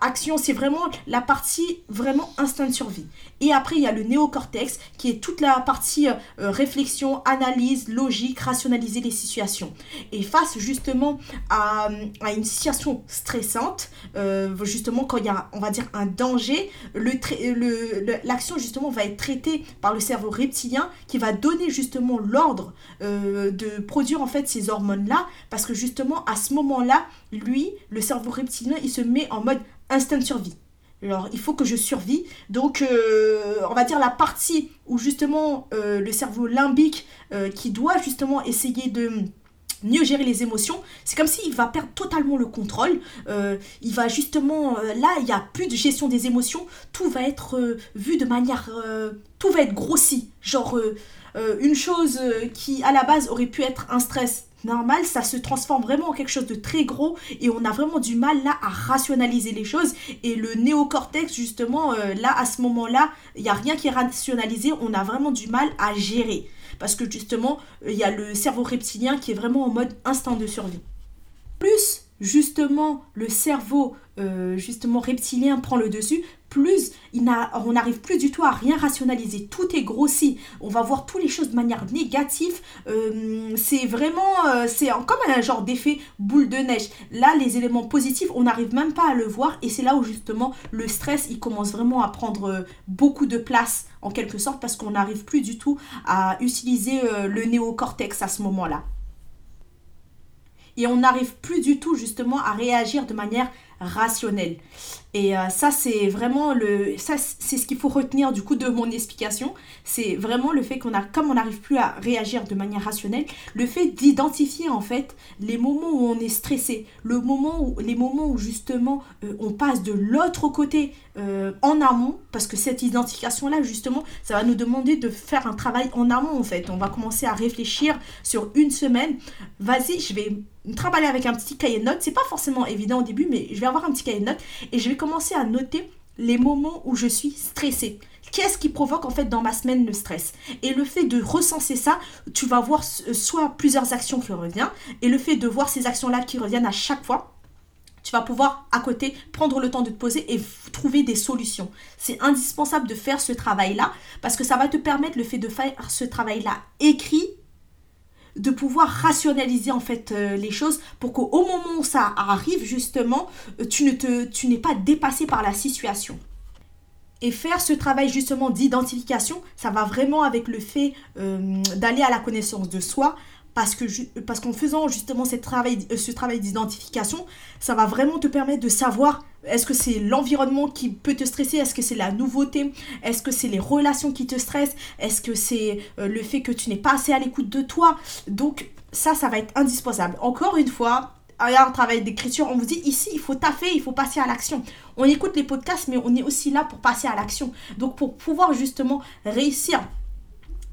action. C'est vraiment la partie vraiment instinct de survie. Et après, il y a le néocortex qui est toute la partie euh, réflexion, analyse, logique, rationaliser les situations. Et face justement à, une situation stressante, euh, justement quand il y a, on va dire, un danger, l'action le, justement va être traitée par le cerveau reptilien qui va donner justement l'ordre euh, de produire en fait ces hormones-là parce que justement à ce moment-là, lui, le cerveau reptilien, il se met en mode instinct de survie. Alors, il faut que je survis. Donc, euh, on va dire la partie où justement euh, le cerveau limbique euh, qui doit justement essayer de mieux gérer les émotions, c'est comme s'il va perdre totalement le contrôle. il va justement, là, il n'y a plus de gestion des émotions. Tout va être vu de manière... tout va être grossi. Genre, une chose qui, à la base, aurait pu être un stress normal, ça se transforme vraiment en quelque chose de très gros et on a vraiment du mal là à rationaliser les choses. Et le néocortex, justement, euh, là, à ce moment-là, il n'y a rien qui est rationalisé, on a vraiment du mal à gérer. Parce que justement, il y a le cerveau reptilien qui est vraiment en mode instant de survie. Plus justement le cerveau euh, justement reptilien prend le dessus, plus on n'arrive plus du tout à rien rationaliser. Tout est grossi. On va voir toutes les choses de manière négative. Euh, c'est vraiment, euh, c'est comme un genre d'effet boule de neige. Là, les éléments positifs, on n'arrive même pas à le voir. Et c'est là où justement le stress, il commence vraiment à prendre beaucoup de place en quelque sorte parce qu'on n'arrive plus du tout à utiliser le néocortex à ce moment-là et on n'arrive plus du tout justement à réagir de manière rationnelle. Et euh, ça, c'est vraiment le. Ce qu'il faut retenir du coup de mon explication. C'est vraiment le fait qu'on a, comme on n'arrive plus à réagir de manière rationnelle, le fait d'identifier en fait les moments où on est stressé, le moment où, les moments où justement euh, on passe de l'autre côté euh, en amont, parce que cette identification-là, justement, ça va nous demander de faire un travail en amont en fait. On va commencer à réfléchir sur une semaine. Vas-y, je vais travailler avec un petit cahier de notes. C'est pas forcément évident au début, mais je vais avoir un petit cahier de notes et je vais commencer à noter les moments où je suis stressée. Qu'est-ce qui provoque en fait dans ma semaine le stress? Et le fait de recenser ça, tu vas voir soit plusieurs actions qui reviennent, et le fait de voir ces actions-là qui reviennent à chaque fois, tu vas pouvoir à côté prendre le temps de te poser et trouver des solutions. C'est indispensable de faire ce travail-là parce que ça va te permettre le fait de faire ce travail-là écrit de pouvoir rationaliser en fait euh, les choses pour qu'au moment où ça arrive justement, euh, tu ne te, tu n'es pas dépassé par la situation. Et faire ce travail justement d'identification, ça va vraiment avec le fait euh, d'aller à la connaissance de soi, parce que parce qu'en faisant justement travail, euh, ce travail d'identification, ça va vraiment te permettre de savoir est-ce que c'est l'environnement qui peut te stresser Est-ce que c'est la nouveauté Est-ce que c'est les relations qui te stressent Est-ce que c'est euh, le fait que tu n'es pas assez à l'écoute de toi Donc ça, ça va être indispensable. Encore une fois, un travail d'écriture, on vous dit ici, il faut taffer, il faut passer à l'action. On écoute les podcasts, mais on est aussi là pour passer à l'action. Donc pour pouvoir justement réussir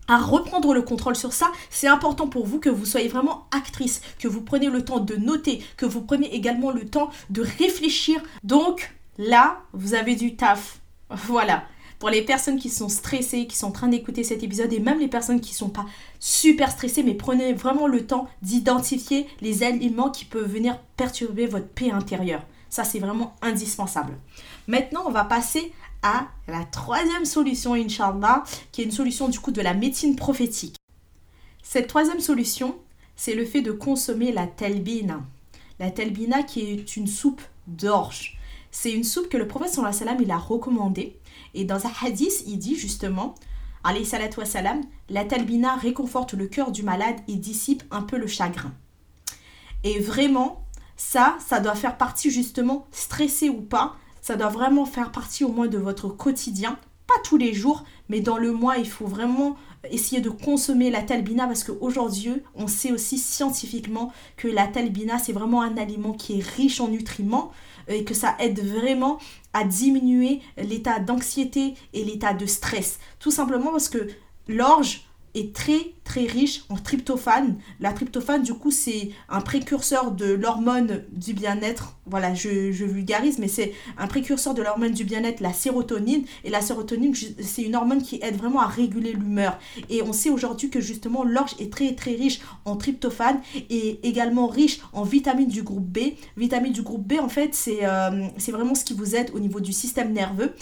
à reprendre le contrôle sur ça, c'est important pour vous que vous soyez vraiment actrice, que vous preniez le temps de noter, que vous preniez également le temps de réfléchir. Donc là, vous avez du taf. Voilà. Pour les personnes qui sont stressées, qui sont en train d'écouter cet épisode, et même les personnes qui ne sont pas super stressées, mais prenez vraiment le temps d'identifier les éléments qui peuvent venir perturber votre paix intérieure. Ça, c'est vraiment indispensable. Maintenant, on va passer à la troisième solution, Inch'Allah, qui est une solution du coup de la médecine prophétique. Cette troisième solution, c'est le fait de consommer la telbina. La telbina qui est une soupe d'orge. C'est une soupe que le prophète sallam il a recommandée. Et dans un hadith, il dit justement, salam, la talbina réconforte le cœur du malade et dissipe un peu le chagrin. Et vraiment, ça, ça doit faire partie justement, stressé ou pas, ça doit vraiment faire partie au moins de votre quotidien. Pas tous les jours, mais dans le mois, il faut vraiment essayer de consommer la talbina parce qu'aujourd'hui, on sait aussi scientifiquement que la talbina, c'est vraiment un aliment qui est riche en nutriments et que ça aide vraiment à diminuer l'état d'anxiété et l'état de stress. Tout simplement parce que l'orge, est très très riche en tryptophane. La tryptophane, du coup, c'est un précurseur de l'hormone du bien-être. Voilà, je, vulgarise, mais c'est un précurseur de l'hormone du bien-être, la sérotonine. Et la sérotonine, c'est une hormone qui aide vraiment à réguler l'humeur. Et on sait aujourd'hui que justement, l'orge est très très riche en tryptophane et également riche en vitamines du groupe B. Vitamines du groupe B, en fait, c'est euh, c'est vraiment ce qui vous aide au niveau du système nerveux.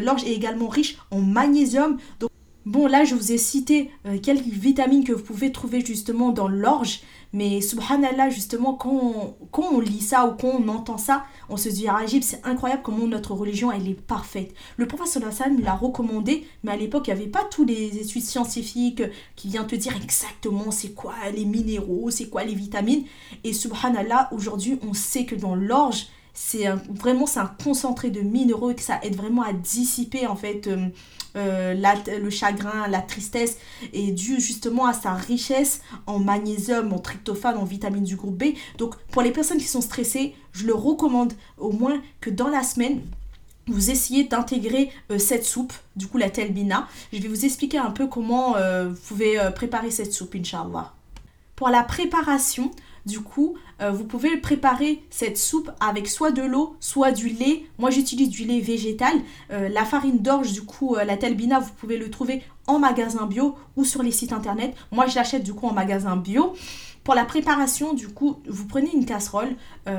L'orge est également riche en magnésium. Donc, Bon, là, je vous ai cité euh, quelques vitamines que vous pouvez trouver justement dans l'orge. Mais subhanallah, justement, quand on, quand on lit ça ou quand on entend ça, on se dit, ah, c'est incroyable comment notre religion, elle est parfaite. Le prophète sallam l'a recommandé, mais à l'époque, il n'y avait pas tous les études scientifiques qui viennent te dire exactement c'est quoi les minéraux, c'est quoi les vitamines. Et subhanallah, aujourd'hui, on sait que dans l'orge, c'est vraiment c'est un concentré de minéraux et que ça aide vraiment à dissiper en fait euh, euh, le chagrin, la tristesse est dû justement à sa richesse en magnésium, en tryptophane, en vitamines du groupe B. Donc pour les personnes qui sont stressées, je le recommande au moins que dans la semaine, vous essayez d'intégrer euh, cette soupe, du coup la telbina. Je vais vous expliquer un peu comment euh, vous pouvez préparer cette soupe, Inch'Allah. Pour la préparation, du coup, euh, vous pouvez préparer cette soupe avec soit de l'eau, soit du lait. Moi, j'utilise du lait végétal. Euh, la farine d'orge, du coup, euh, la telbina, vous pouvez le trouver en magasin bio ou sur les sites internet. Moi, je l'achète du coup en magasin bio. Pour la préparation, du coup, vous prenez une casserole.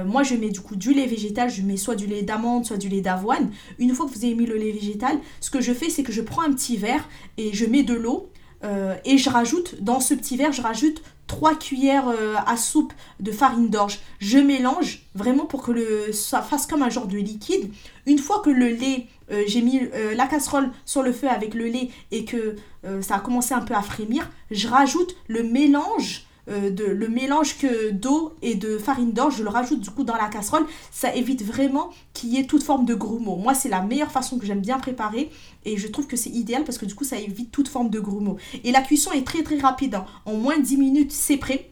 moi, je mets du coup du lait végétal. Je mets soit du lait d'amande, soit du lait d'avoine. Une fois que vous avez mis le lait végétal, ce que je fais, c'est que je prends un petit verre et je mets de l'eau. et je rajoute, dans ce petit verre, je rajoute 3 cuillères euh, à soupe de farine d'orge. Je mélange vraiment pour que le, ça fasse comme un genre de liquide. Une fois que le lait, euh, j'ai mis euh, la casserole sur le feu avec le lait et que ça a commencé un peu à frémir, je rajoute le mélange euh, le mélange que d'eau et de farine d'orge, je le rajoute du coup dans la casserole. Ça évite vraiment qu'il y ait toute forme de grumeaux. Moi, c'est la meilleure façon que j'aime bien préparer et je trouve que c'est idéal parce que du coup, ça évite toute forme de grumeaux. Et la cuisson est très très rapide. Hein. En moins de 10 minutes, c'est prêt.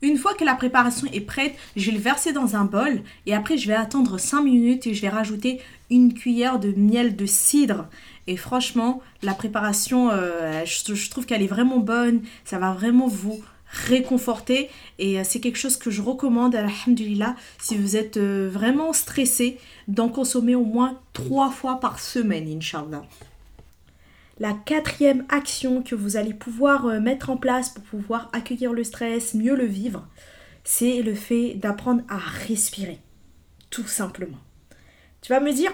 Une fois que la préparation est prête, je vais le verser dans un bol et après je vais attendre 5 minutes et je vais rajouter une cuillère de miel de cidre. Et franchement, la préparation, euh, je trouve qu'elle est vraiment bonne. Ça va vraiment vous réconforter et euh, c'est quelque chose que je recommande alhamdulillah si vous êtes euh, vraiment stressé d'en consommer au moins trois fois par semaine inshallah la quatrième action que vous allez pouvoir euh, mettre en place pour pouvoir accueillir le stress, mieux le vivre, c'est le fait d'apprendre à respirer. Tout simplement. Tu vas me dire,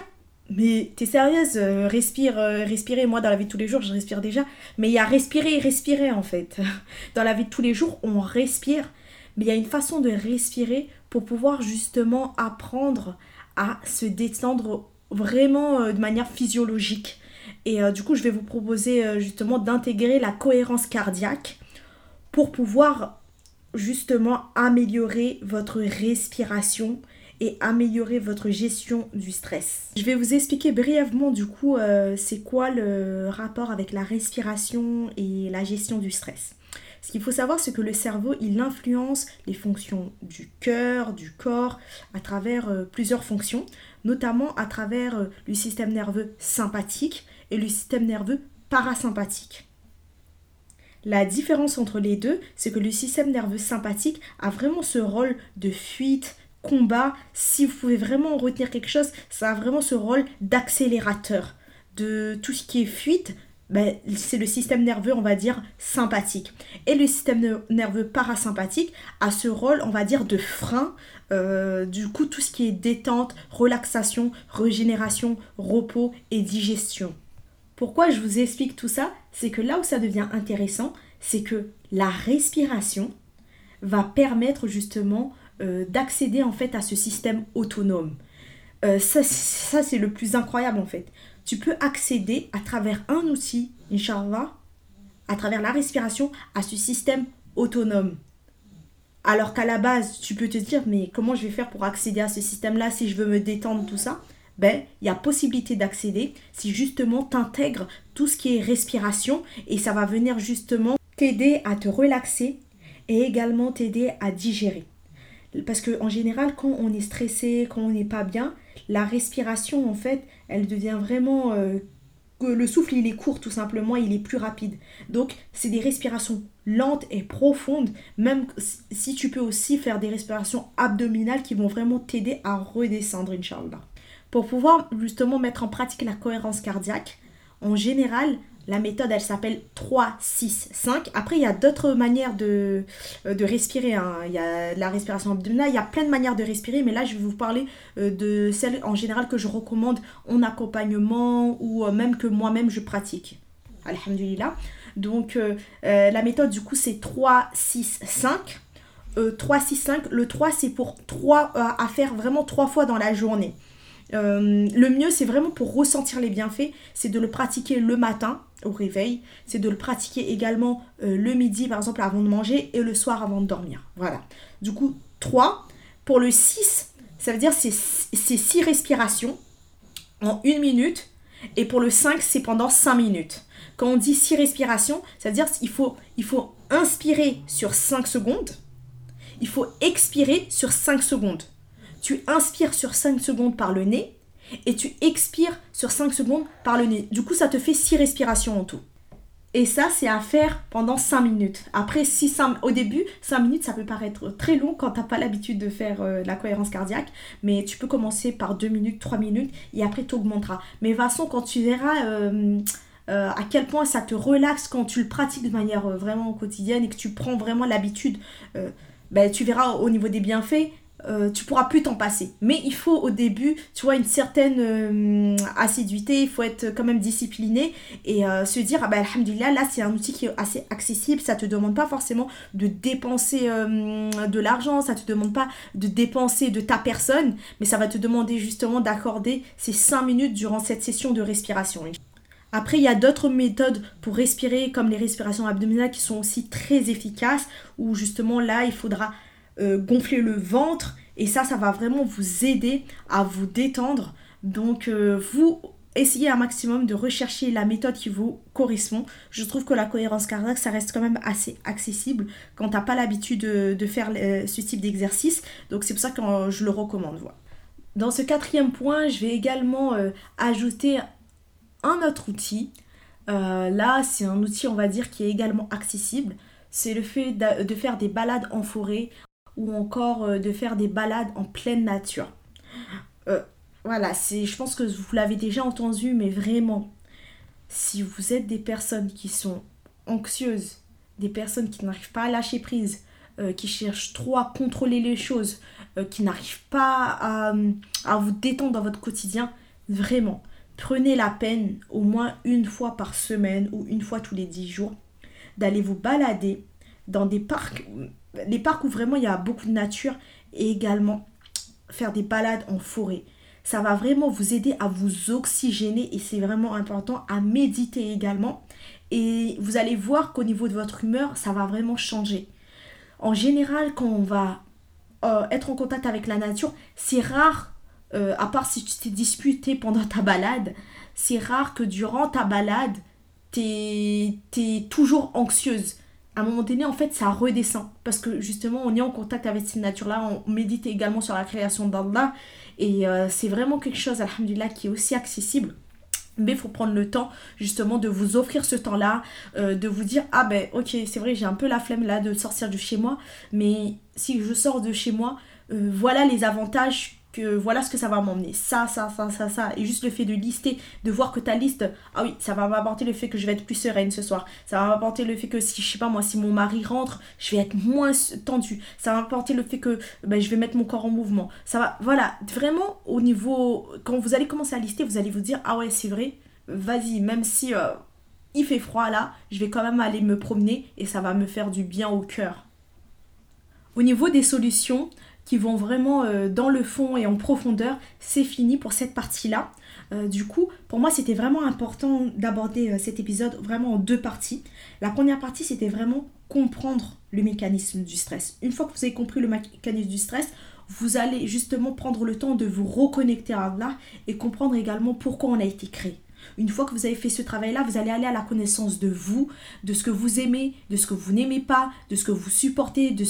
mais t'es sérieuse euh, Respire, euh, respirer. Moi, dans la vie de tous les jours, je respire déjà. Mais il y a respirer et respirer, en fait. Dans la vie de tous les jours, on respire. Mais il y a une façon de respirer pour pouvoir justement apprendre à se détendre vraiment euh, de manière physiologique. Et du coup, je vais vous proposer justement d'intégrer la cohérence cardiaque pour pouvoir justement améliorer votre respiration et améliorer votre gestion du stress. Je vais vous expliquer brièvement du coup euh, c'est quoi le rapport avec la respiration et la gestion du stress. Ce qu'il faut savoir, c'est que le cerveau, il influence les fonctions du cœur, du corps, à travers euh, plusieurs fonctions, notamment à travers euh, le système nerveux sympathique et le système nerveux parasympathique. La différence entre les deux, c'est que le système nerveux sympathique a vraiment ce rôle de fuite, combat. Si vous pouvez vraiment retenir quelque chose, ça a vraiment ce rôle d'accélérateur de tout ce qui est fuite, ben, c'est le système nerveux, on va dire, sympathique. Et le système nerveux parasympathique a ce rôle, on va dire, de frein. Euh, du coup, tout ce qui est détente, relaxation, régénération, repos et digestion. Pourquoi je vous explique tout ça? C'est que là où ça devient intéressant, c'est que la respiration va permettre justement euh, d'accéder en fait à ce système autonome. Euh, ça, c'est le plus incroyable en fait tu peux accéder à travers un outil, Inch'Allah, à travers la respiration, à ce système autonome. Alors qu'à la base, tu peux te dire, mais comment je vais faire pour accéder à ce système-là si je veux me détendre, tout ça? Ben, il y a possibilité d'accéder si justement tu intègres tout ce qui est respiration et ça va venir justement t'aider à te relaxer et également t'aider à digérer. Parce qu'en général, quand on est stressé, quand on n'est pas bien, la respiration, en fait, elle devient vraiment... Euh, le souffle, il est court tout simplement, il est plus rapide. Donc, c'est des respirations lentes et profondes, même si tu peux aussi faire des respirations abdominales qui vont vraiment t'aider à redescendre, Inch'Allah. Pour pouvoir justement mettre en pratique la cohérence cardiaque, en général, la méthode, elle s'appelle 3, 6, 5. Après, il y a d'autres manières de, euh, respirer. Hein. Il y a la respiration abdominale, il y a plein de manières de respirer, mais là, je vais vous parler euh, de celle en général que je recommande en accompagnement ou euh, même que moi-même je pratique. Alhamdulillah. Donc, la méthode, du coup, c'est 3, 6, 5. 3, 6, 5. Le 3, c'est pour 3 à faire vraiment 3 fois dans la journée. le mieux, c'est vraiment pour ressentir les bienfaits, c'est de le pratiquer le matin au réveil, c'est de le pratiquer également euh, le midi par exemple avant de manger et le soir avant de dormir. Voilà. Du coup, 3. Pour le 6, ça veut dire c'est 6 respirations en 1 minute. Et pour le 5, c'est pendant 5 minutes. Quand on dit 6 respirations, ça veut dire qu'il faut, il faut inspirer sur 5 secondes. Il faut expirer sur 5 secondes. Tu inspires sur 5 secondes par le nez et tu expires sur 5 secondes par le nez. Du coup, ça te fait 6 respirations en tout. Et ça, c'est à faire pendant 5 minutes. Après, au début, 5 minutes, ça peut paraître très long quand tu n'as pas l'habitude de faire euh, la cohérence cardiaque. Mais tu peux commencer par 2 minutes, 3 minutes et après, tu augmenteras. Mais façon, quand tu verras euh, euh, à quel point ça te relaxe quand tu le pratiques de manière vraiment quotidienne et que tu prends vraiment l'habitude, ben, tu verras au niveau des bienfaits, euh, tu pourras plus t'en passer. Mais il faut au début, tu vois, une certaine euh, assiduité, il faut être quand même discipliné et euh, se dire, ah bah alhamdulillah, là c'est un outil qui est assez accessible, ça te demande pas forcément de dépenser de l'argent, ça te demande pas de dépenser de ta personne, mais ça va te demander justement d'accorder ces 5 minutes durant cette session de respiration. Après, il y a d'autres méthodes pour respirer, comme les respirations abdominales, qui sont aussi très efficaces, où justement là, il faudra euh, gonfler le ventre et ça, ça va vraiment vous aider à vous détendre. Donc, euh, vous essayez un maximum de rechercher la méthode qui vous correspond. Je trouve que la cohérence cardiaque, ça reste quand même assez accessible quand tu n'as pas l'habitude de, faire euh, ce type d'exercice. Donc, c'est pour ça que je le recommande. Voilà. Dans ce quatrième point, je vais également ajouter un autre outil. là, c'est un outil, on va dire, qui est également accessible. C'est le fait de faire des balades en forêt ou encore euh, de faire des balades en pleine nature. Euh, voilà, c'est, je pense que vous l'avez déjà entendu, mais vraiment, si vous êtes des personnes qui sont anxieuses, des personnes qui n'arrivent pas à lâcher prise, euh, qui cherchent trop à contrôler les choses, qui n'arrivent pas à, à, vous détendre dans votre quotidien, vraiment, prenez la peine au moins une fois par semaine ou une fois tous les dix jours d'aller vous balader dans des parcs les parcs où vraiment il y a beaucoup de nature et également faire des balades en forêt. Ça va vraiment vous aider à vous oxygéner et c'est vraiment important à méditer également. et vous allez voir qu'au niveau de votre humeur, ça va vraiment changer. En général, quand on va euh, être en contact avec la nature, c'est rare, euh, à part si tu t'es disputé pendant ta balade, c'est rare que durant ta balade, t'es es toujours anxieuse. À un moment donné, en fait, ça redescend. Parce que justement, on est en contact avec cette nature-là. On médite également sur la création d'Allah. Et euh, c'est vraiment quelque chose, alhamdulillah, qui est aussi accessible. Mais il faut prendre le temps justement de vous offrir ce temps-là, euh, de vous dire ah ben ok c'est vrai j'ai un peu la flemme là de sortir de chez moi, mais si je sors de chez moi, euh, voilà les avantages voilà ce que ça va m'emmener. Ça, ça, ça, ça, ça. Et juste le fait de lister, de voir que ta liste, ah oui, ça va m'apporter le fait que je vais être plus sereine ce soir. Ça va m'apporter le fait que si, je sais pas moi, si mon mari rentre, je vais être moins tendue. Ça va m'apporter le fait que ben, je vais mettre mon corps en mouvement. Ça va, voilà, vraiment au niveau, quand vous allez commencer à lister, vous allez vous dire, ah ouais, c'est vrai, vas-y, même si euh, il fait froid là, je vais quand même aller me promener et ça va me faire du bien au cœur. Au niveau des solutions, qui vont vraiment euh, dans le fond et en profondeur, c'est fini pour cette partie-là. Euh, du coup, pour moi, c'était vraiment important d'aborder euh, cet épisode vraiment en deux parties. La première partie, c'était vraiment comprendre le mécanisme du stress. Une fois que vous avez compris le mécanisme du stress, vous allez justement prendre le temps de vous reconnecter à Allah et comprendre également pourquoi on a été créé. Une fois que vous avez fait ce travail-là, vous allez aller à la connaissance de vous, de ce que vous aimez, de ce que vous n'aimez pas, de ce que vous supportez, de,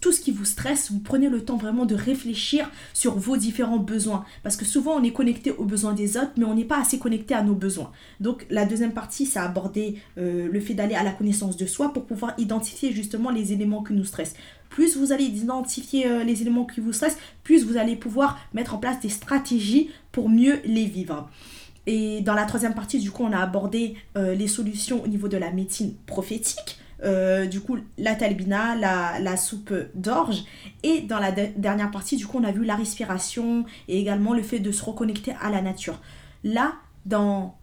tout ce qui vous stresse. Vous prenez le temps vraiment de réfléchir sur vos différents besoins. Parce que souvent, on est connecté aux besoins des autres, mais on n'est pas assez connecté à nos besoins. Donc, la deuxième partie, c'est aborder euh, le fait d'aller à la connaissance de soi pour pouvoir identifier justement les éléments qui nous stressent plus vous allez identifier euh, les éléments qui vous stressent, plus vous allez pouvoir mettre en place des stratégies pour mieux les vivre. Et dans la troisième partie, du coup, on a abordé euh, les solutions au niveau de la médecine prophétique. Euh, du coup, la talbina, la, soupe d'orge. Et dans la dernière partie, du coup, on a vu la respiration et également le fait de se reconnecter à la nature. Là, dans,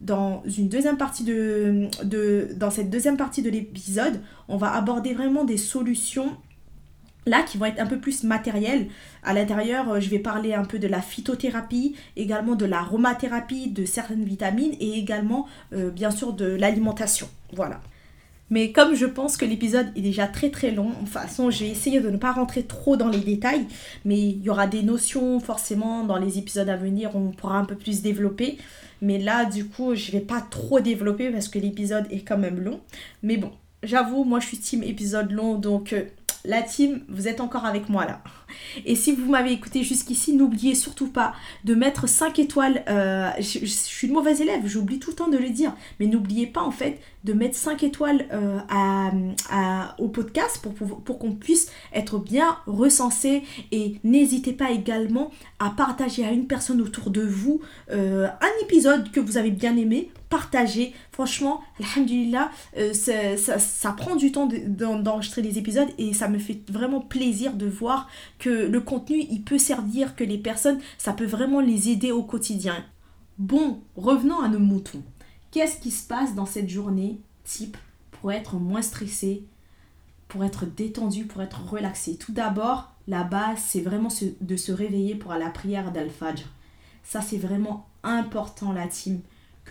dans une deuxième partie de, de dans cette deuxième partie de l'épisode, on va aborder vraiment des solutions là qui vont être un peu plus matériels. À l'intérieur, euh, je vais parler un peu de la phytothérapie, également de l'aromathérapie, de certaines vitamines et également euh, bien sûr de l'alimentation. Voilà. Mais comme je pense que l'épisode est déjà très très long, de toute façon, j'ai essayé de ne pas rentrer trop dans les détails, mais il y aura des notions forcément dans les épisodes à venir, on pourra un peu plus développer. Mais là, du coup, je vais pas trop développer parce que l'épisode est quand même long. Mais bon, j'avoue, moi je suis team épisode long, donc euh, la team, vous êtes encore avec moi là. Et si vous m'avez écouté jusqu'ici, n'oubliez surtout pas de mettre 5 étoiles. Euh, je, suis une mauvaise élève, j'oublie tout le temps de le dire. Mais n'oubliez pas en fait de mettre 5 étoiles euh, au podcast pour, qu'on puisse être bien recensé. Et n'hésitez pas également à partager à une personne autour de vous euh, un épisode que vous avez bien aimé partager. Franchement, alhamdulillah, euh, ça, ça, prend du temps d'enregistrer les épisodes et ça me fait vraiment plaisir de voir que le contenu, il peut servir, que les personnes, ça peut vraiment les aider au quotidien. Bon, revenons à nos moutons. Qu'est-ce qui se passe dans cette journée type pour être moins stressé, pour être détendu, pour être relaxé? Tout d'abord, la base, c'est vraiment de se réveiller pour la prière d'Al-Fajr. Ça, c'est vraiment important, la team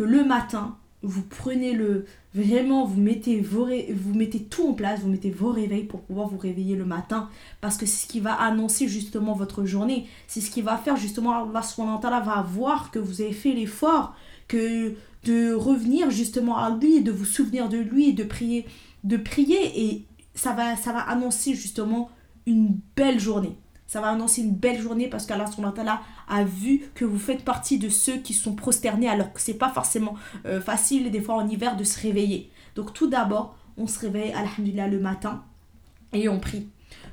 le matin, vous prenez le vraiment vous mettez vos vous mettez tout en place vous mettez vos réveils pour pouvoir vous réveiller le matin. Parce que c'est ce qui va annoncer justement votre journée. C'est ce qui va faire justement Allah subhanahu va voir que vous avez fait l'effort que de revenir justement à lui de vous souvenir de lui de prier de prier. Et ça va ça va annoncer justement une belle journée ça va annoncer une belle journée parce qu'Allah a vu que vous faites partie de ceux qui sont prosternés alors que c'est pas forcément euh, facile des fois en hiver de se réveiller. Donc tout d'abord, on se réveille, alhamdulillah, le matin et on prie.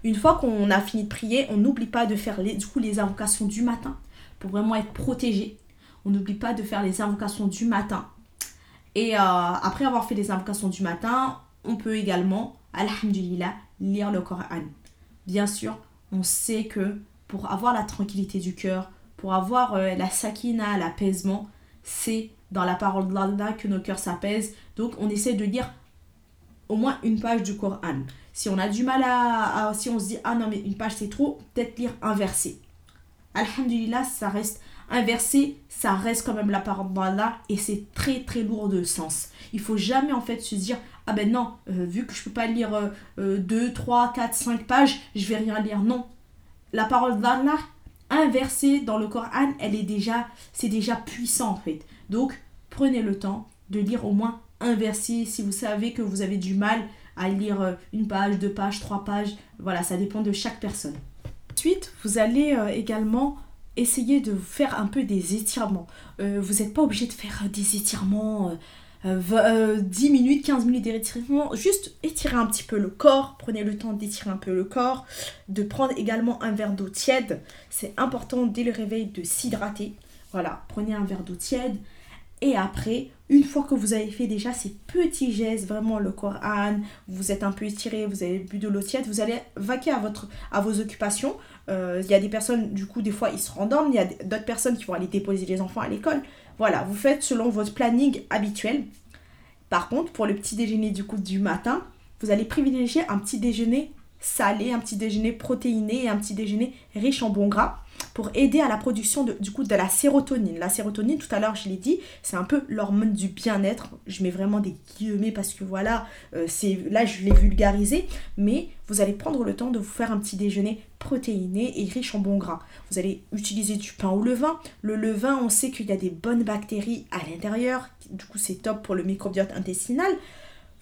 Une fois qu'on a fini de prier, on n'oublie pas de faire les, du coup les invocations du matin pour vraiment être protégé. On n'oublie pas de faire les invocations du matin. Et euh, après avoir fait les invocations du matin, on peut également, alhamdulillah, lire le Coran. Bien sûr, on sait que pour avoir la tranquillité du cœur, pour avoir euh, la sakina, l'apaisement, c'est dans la parole d'Allah que nos cœurs s'apaisent. Donc on essaie de lire au moins une page du Coran. Si on a du mal à, si on se dit ah non mais une page c'est trop, peut-être lire un verset. Alhamdulillah, ça reste inverser, ça reste quand même la parole d'Allah et c'est très très lourd de sens. Il faut jamais en fait se dire ah ben non, euh, vu que je peux pas lire 2, 3, 4, 5 pages, je vais rien lire. Non. La parole d'Allah inversée dans le Coran, elle est déjà, c'est déjà puissant en fait. Donc prenez le temps de lire au moins inversé si vous savez que vous avez du mal à lire euh, une page, deux pages, trois pages. Voilà, ça dépend de chaque personne. Ensuite, vous allez euh, également essayer de faire un peu des étirements. Vous n'êtes pas obligé de faire des étirements, 10 minutes, 15 minutes d'étirement. Juste étirer un petit peu le corps. Prenez le temps d'étirer un peu le corps. De prendre également un verre d'eau tiède. C'est important dès le réveil de s'hydrater. Voilà, prenez un verre d'eau tiède. Et après, une fois que vous avez fait déjà ces petits gestes, vraiment le Coran, vous êtes un peu étiré, vous avez bu de l'eau tiède, vous allez vaquer à, votre, à vos occupations. Euh, il y a des personnes, du coup, des fois, ils se rendorment. Il y a d'autres personnes qui vont aller déposer les enfants à l'école. Voilà, vous faites selon votre planning habituel. Par contre, pour le petit déjeuner du coup du matin, vous allez privilégier un petit déjeuner salé, un petit déjeuner protéiné et un petit déjeuner riche en bons gras pour aider à la production de, du coup de la sérotonine. La sérotonine, tout à l'heure je l'ai dit, c'est un peu l'hormone du bien-être. Je mets vraiment des guillemets parce que voilà, euh, c'est là je l'ai vulgarisé, mais vous allez prendre le temps de vous faire un petit déjeuner protéiné et riche en bons gras. Vous allez utiliser du pain au levain. Le levain, on sait qu'il y a des bonnes bactéries à l'intérieur, du coup c'est top pour le microbiote intestinal.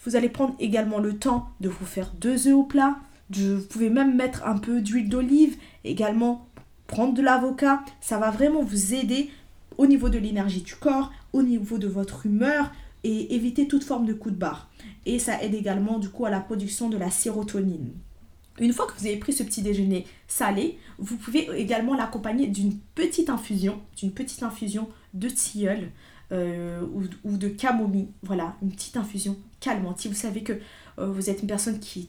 Vous allez prendre également le temps de vous faire deux œufs au plat. vous pouvez même mettre un peu d'huile d'olive, également prendre de l'avocat, ça va vraiment vous aider au niveau de l'énergie du corps, au niveau de votre humeur et éviter toute forme de coup de barre. Et ça aide également du coup à la production de la sérotonine. Une fois que vous avez pris ce petit déjeuner salé, vous pouvez également l'accompagner d'une petite infusion, d'une petite infusion de tilleul euh, ou, de camomille. Voilà, une petite infusion calmante. Si vous savez que euh, vous êtes une personne qui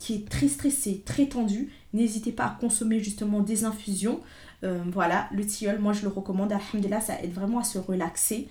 qui est très stressé, très tendu, n'hésitez pas à consommer justement des infusions. Euh, voilà, le tilleul, moi je le recommande. Alhamdulillah, ça aide vraiment à se relaxer.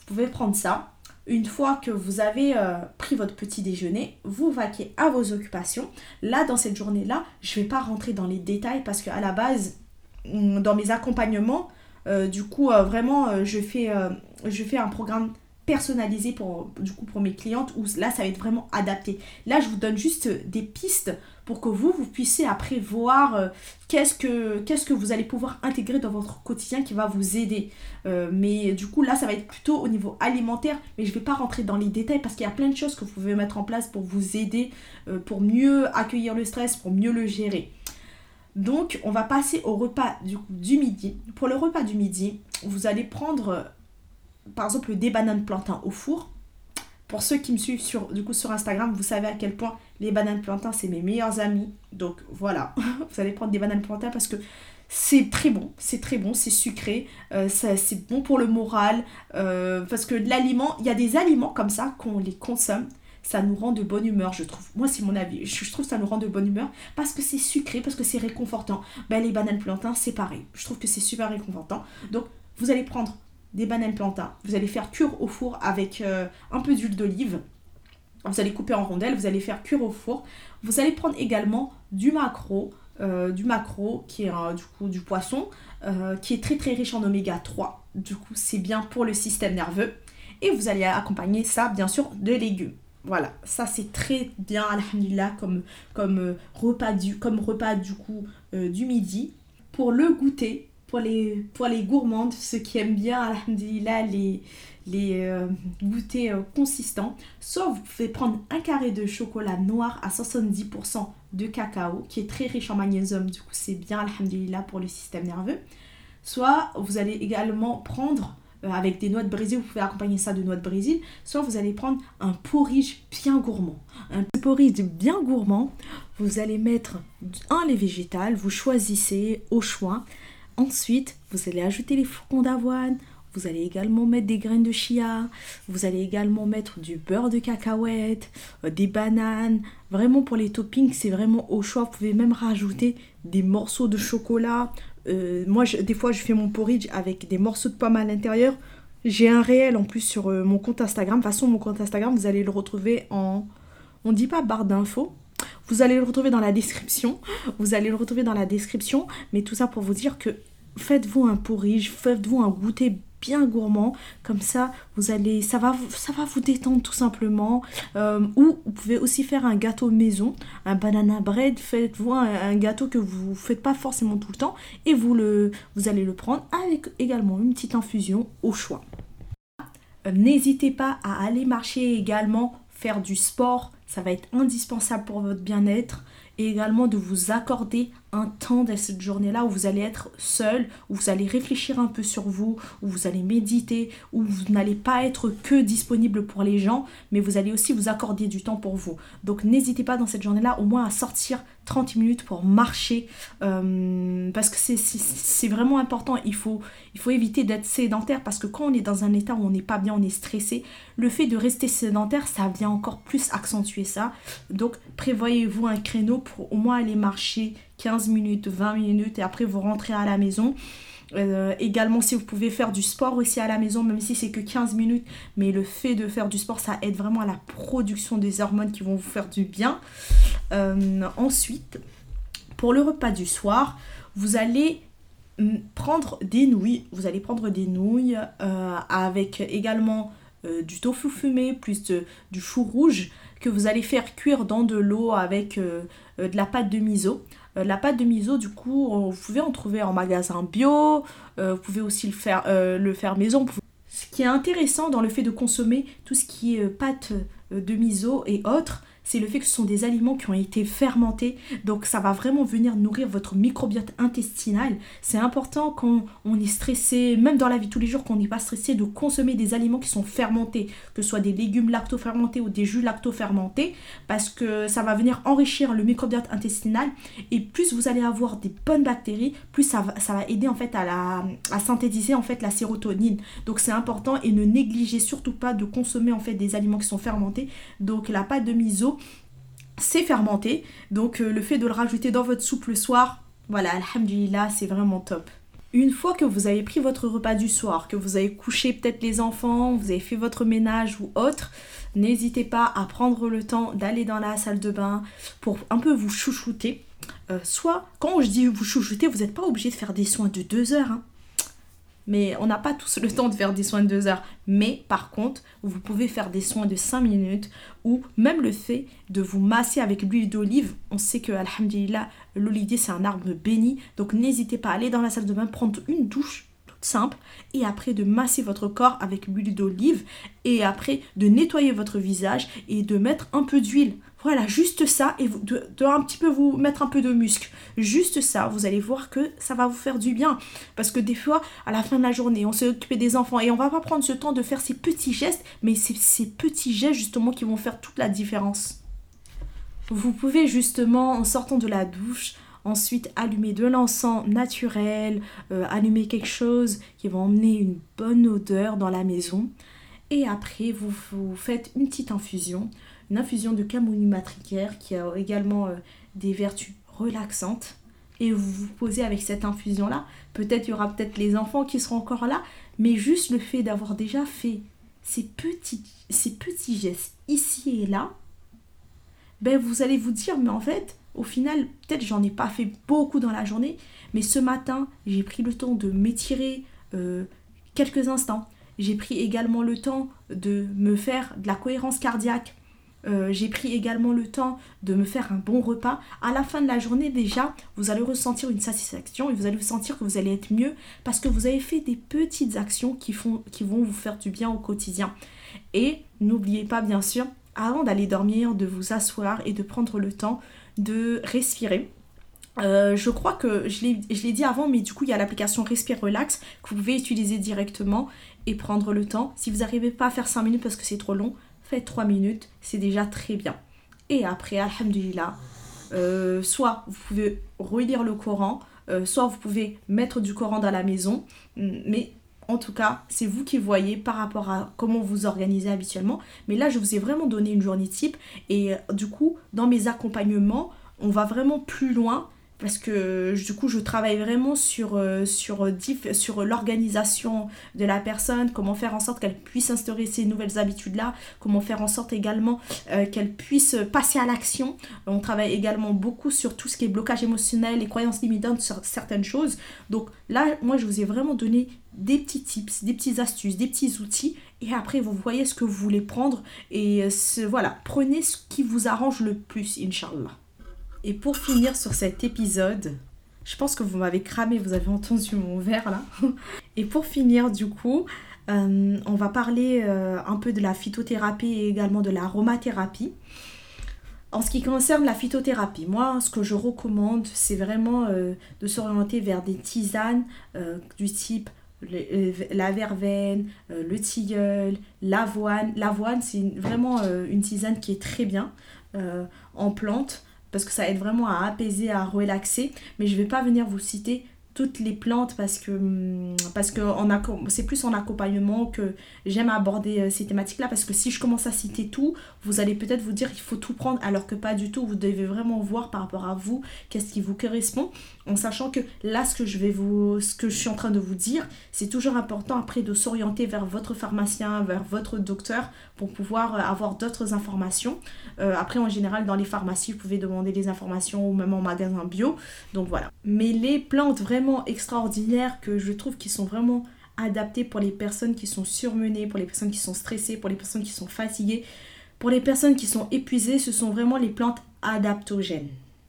Vous pouvez prendre ça. Une fois que vous avez euh, pris votre petit déjeuner, vous vaquez à vos occupations. Là, dans cette journée-là, je ne vais pas rentrer dans les détails parce qu'à la base, mm, dans mes accompagnements, euh, du coup, vraiment, je fais un programme personnalisé pour, du coup, pour mes clientes où là, ça va être vraiment adapté. Là, je vous donne juste des pistes pour que vous, vous puissiez après voir euh, qu'est-ce que, qu'est-ce que vous allez pouvoir intégrer dans votre quotidien qui va vous aider. Euh, mais du coup, là, ça va être plutôt au niveau alimentaire, mais je ne vais pas rentrer dans les détails parce qu'il y a plein de choses que vous pouvez mettre en place pour vous aider, euh, pour mieux accueillir le stress, pour mieux le gérer. Donc, on va passer au repas du, du midi. Pour le repas du midi, vous allez prendre par exemple des bananes plantains au four. Pour ceux qui me suivent sur, coup, sur Instagram, vous savez à quel point les bananes plantains, c'est mes meilleurs amis. Donc voilà, vous allez prendre des bananes plantains parce que c'est très bon, c'est très bon, c'est sucré, euh, c'est bon pour le moral. Euh, parce que l'aliment, il y a des aliments comme ça, qu'on les consomme, ça nous rend de bonne humeur, je trouve. Moi, c'est mon avis. Je, trouve que ça nous rend de bonne humeur parce que c'est sucré, parce que c'est réconfortant. Ben, les bananes plantains, c'est pareil. Je trouve que c'est super réconfortant. Donc, vous allez prendre des bananes plantains. Vous allez faire cuire au four avec euh, un peu d'huile d'olive. Vous allez couper en rondelles, vous allez faire cuire au four. Vous allez prendre également du macro, euh, du macro qui est du coup du poisson, euh, qui est très très riche en oméga 3. Du coup, c'est bien pour le système nerveux. Et vous allez accompagner ça, bien sûr, de légumes. Voilà, ça c'est très bien, alhamdulillah, comme, comme, repas du, comme repas du coup du midi. Pour le goûter, pour les, pour les gourmandes, ceux qui aiment bien, alhamdulillah, les, les euh, goûters euh, consistants. Soit vous pouvez prendre un carré de chocolat noir à 70% de cacao, qui est très riche en magnésium, du coup c'est bien, alhamdulillah, pour le système nerveux. Soit vous allez également prendre euh, avec des noix de Brésil, vous pouvez accompagner ça de noix de Brésil, soit vous allez prendre un porridge bien gourmand. Un porridge bien gourmand, vous allez mettre un lait végétal, vous choisissez au choix. Ensuite, vous allez ajouter les flocons d'avoine. Vous allez également mettre des graines de chia. Vous allez également mettre du beurre de cacahuète, euh, des bananes. Vraiment pour les toppings, c'est vraiment au choix. Vous pouvez même rajouter des morceaux de chocolat. Euh, moi, des fois, je fais mon porridge avec des morceaux de pomme à l'intérieur. J'ai un réel en plus sur euh, mon compte Instagram. De toute façon, mon compte Instagram, vous allez le retrouver en... On dit pas barre d'infos, vous allez le retrouver dans la description. Vous allez le retrouver dans la description. Mais tout ça pour vous dire que faites-vous un porridge, faites-vous un goûter bien gourmand. Comme ça vous allez ça va vous détendre tout simplement. Euh, ou vous pouvez aussi faire un gâteau maison un banana bread. Faites-vous un, gâteau que vous faites pas forcément tout le temps et vous allez le prendre avec également une petite infusion au choix. Euh, n'hésitez pas à aller marcher également faire du sport. Ça va être indispensable pour votre bien-être et également de vous accorder un temps dans cette journée-là où vous allez être seul, où vous allez réfléchir un peu sur vous, où vous allez méditer, où vous n'allez pas être que disponible pour les gens, mais vous allez aussi vous accorder du temps pour vous. Donc n'hésitez pas dans cette journée-là au moins à sortir 30 minutes pour marcher, euh, parce que c'est vraiment important. Il faut, il faut éviter d'être sédentaire, parce que quand on est dans un état où on n'est pas bien, on est stressé, le fait de rester sédentaire, ça vient encore plus accentuer ça. Donc prévoyez-vous un créneau pour au moins aller marcher 15 minutes, 20 minutes et après vous rentrez à la maison. Euh, également si vous pouvez faire du sport aussi à la maison même si c'est que 15 minutes mais le fait de faire du sport ça aide vraiment à la production des hormones qui vont vous faire du bien. Euh, ensuite pour le repas du soir vous allez prendre des nouilles. Vous allez prendre des nouilles euh, avec également du tofu fumé plus du chou rouge que vous allez faire cuire dans de l'eau avec de la pâte de miso euh, la pâte de miso, du coup, vous pouvez en trouver en magasin bio, euh, vous pouvez aussi le faire, euh, le faire maison. Ce qui est intéressant dans le fait de consommer tout ce qui est pâte de miso et autres, c'est le fait que ce sont des aliments qui ont été fermentés. Donc ça va vraiment venir nourrir votre microbiote intestinal. C'est important quand on est stressé, même dans la vie tous les jours, qu'on n'est pas stressé, de consommer des aliments qui sont fermentés, que ce soit des légumes lacto-fermentés ou des jus lacto-fermentés, parce que ça va venir enrichir le microbiote intestinal. Et plus vous allez avoir des bonnes bactéries, plus ça va, ça aider en fait à synthétiser en fait la sérotonine. Donc c'est important et ne négligez surtout pas de consommer en fait des aliments qui sont fermentés. Donc la pâte de miso, c'est fermenté. Donc euh, le fait de le rajouter dans votre soupe le soir, voilà, alhamdulillah, c'est vraiment top. Une fois que vous avez pris votre repas du soir, que vous avez couché peut-être les enfants, vous avez fait votre ménage ou autre, n'hésitez pas à prendre le temps d'aller dans la salle de bain pour un peu vous chouchouter. Euh, soit, quand je dis vous chouchouter, vous n'êtes pas obligé de faire des soins de deux heures. Hein mais on n'a pas tous le temps de faire des soins de 2 heures. Mais par contre, vous pouvez faire des soins de 5 minutes ou même le fait de vous masser avec l'huile d'olive. On sait que, alhamdulillah, l'olivier c'est un arbre béni. Donc n'hésitez pas à aller dans la salle de bain, prendre une douche toute simple et après de masser votre corps avec l'huile d'olive et après de nettoyer votre visage et de mettre un peu d'huile. Voilà, juste ça, et de, un petit vous mettre un peu de muscle. Juste ça, vous allez voir que ça va vous faire du bien. Parce que des fois, à la fin de la journée, on s'est occupé des enfants et on va pas prendre ce temps de faire ces petits gestes, mais c'est ces petits gestes justement qui vont faire toute la différence. Vous pouvez justement, en sortant de la douche, ensuite allumer de l'encens naturel, euh, allumer quelque chose qui va emmener une bonne odeur dans la maison. Et après, vous, vous faites une petite infusion une infusion de camomille matricaire qui a également euh, des vertus relaxantes. Et vous vous posez avec cette infusion-là. Peut-être il y aura peut-être les enfants qui seront encore là, mais juste le fait d'avoir déjà fait ces petits, ces petits gestes ici et là, ben vous allez vous dire, mais en fait, au final, peut-être j'en ai pas fait beaucoup dans la journée, mais ce matin, j'ai pris le temps de m'étirer euh, quelques instants. J'ai pris également le temps de me faire de la cohérence cardiaque euh, j'ai pris également le temps de me faire un bon repas. À la fin de la journée, déjà, vous allez ressentir une satisfaction et vous allez sentir que vous allez être mieux parce que vous avez fait des petites actions qui vont vous faire du bien au quotidien. Et n'oubliez pas, bien sûr, avant d'aller dormir, de vous asseoir et de prendre le temps de respirer. Euh, je crois que je l'ai dit avant, mais du coup, il y a l'application Respire Relax que vous pouvez utiliser directement et prendre le temps. Si vous n'arrivez pas à faire 5 minutes parce que c'est trop long, faites 3 minutes, c'est déjà très bien. Et après, alhamdulillah, euh, soit vous pouvez relire le Coran, euh, soit vous pouvez mettre du Coran dans la maison, mais en tout cas, c'est vous qui voyez par rapport à comment vous organisez habituellement. Mais là, je vous ai vraiment donné une journée type. Et du coup, dans mes accompagnements, on va vraiment plus loin parce que du coup je travaille vraiment sur, euh, sur, sur l'organisation de la personne, comment faire en sorte qu'elle puisse instaurer ces nouvelles habitudes-là, comment faire en sorte également euh, qu'elle puisse passer à l'action. On travaille également beaucoup sur tout ce qui est blocage émotionnel, les croyances limitantes certaines choses. Donc là, moi je vous ai vraiment donné des petits tips, des petites astuces, des petits outils et après vous voyez ce que vous voulez prendre et euh, voilà, prenez ce qui vous arrange le plus, Inch'Allah. Et pour finir sur cet épisode, je pense que vous m'avez cramé, vous avez entendu mon verre là. Et pour finir du coup, euh, on va parler euh, un peu de la phytothérapie et également de l'aromathérapie. En ce qui concerne la phytothérapie, moi, ce que je recommande, c'est vraiment euh, de s'orienter vers des tisanes du type la verveine, le tilleul, l'avoine. L'avoine, c'est vraiment une tisane qui est très bien en plante parce que ça aide vraiment à apaiser, à relaxer. Mais je ne vais pas venir vous citer toutes les plantes parce que hum, parce que c'est plus en accompagnement que j'aime aborder euh, ces thématiques là parce que si je commence à citer tout vous allez peut-être vous dire qu'il faut tout prendre alors que pas du tout. Vous devez vraiment voir par rapport à vous qu'est-ce qui vous correspond. En sachant que là ce que je vais vous ce que je suis en train de vous dire c'est toujours important après de s'orienter vers votre pharmacien vers votre docteur pour pouvoir euh, avoir d'autres informations. Euh, après en général dans les pharmacies vous pouvez demander des informations ou même en magasin bio. Donc voilà. Mais les plantes vraiment extraordinaires que je trouve qui sont vraiment adaptés pour les personnes qui sont surmenées, pour les personnes qui sont stressées, pour les personnes qui sont fatiguées, pour les personnes qui sont épuisées, ce sont vraiment les plantes adaptogènes.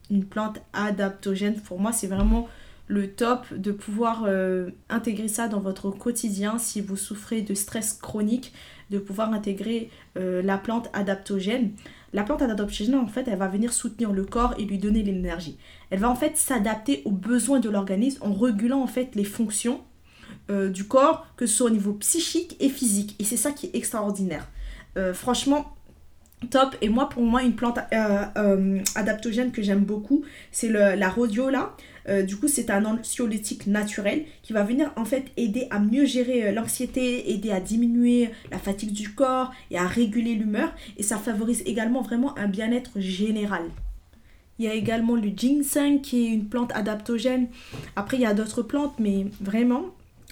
Une plante adaptogène, pour moi, c'est vraiment le top de pouvoir euh, intégrer ça dans votre quotidien si vous souffrez de stress chronique, de pouvoir intégrer euh, la plante adaptogène. La plante adaptogène, en fait, elle va venir soutenir le corps et lui donner l'énergie. Elle va en fait s'adapter aux besoins de l'organisme en régulant en fait les fonctions euh, du corps, que ce soit au niveau psychique et physique. Et c'est ça qui est extraordinaire. franchement, top. Et moi, pour moi, une plante adaptogène que j'aime beaucoup, c'est la rhodiola. Euh, du coup, c'est un anxiolytique naturel qui va venir en fait aider à mieux gérer euh, l'anxiété, aider à diminuer la fatigue du corps et à réguler l'humeur. Et ça favorise également vraiment un bien-être général. Il y a également le ginseng qui est une plante adaptogène. Après, il y a d'autres plantes, mais vraiment,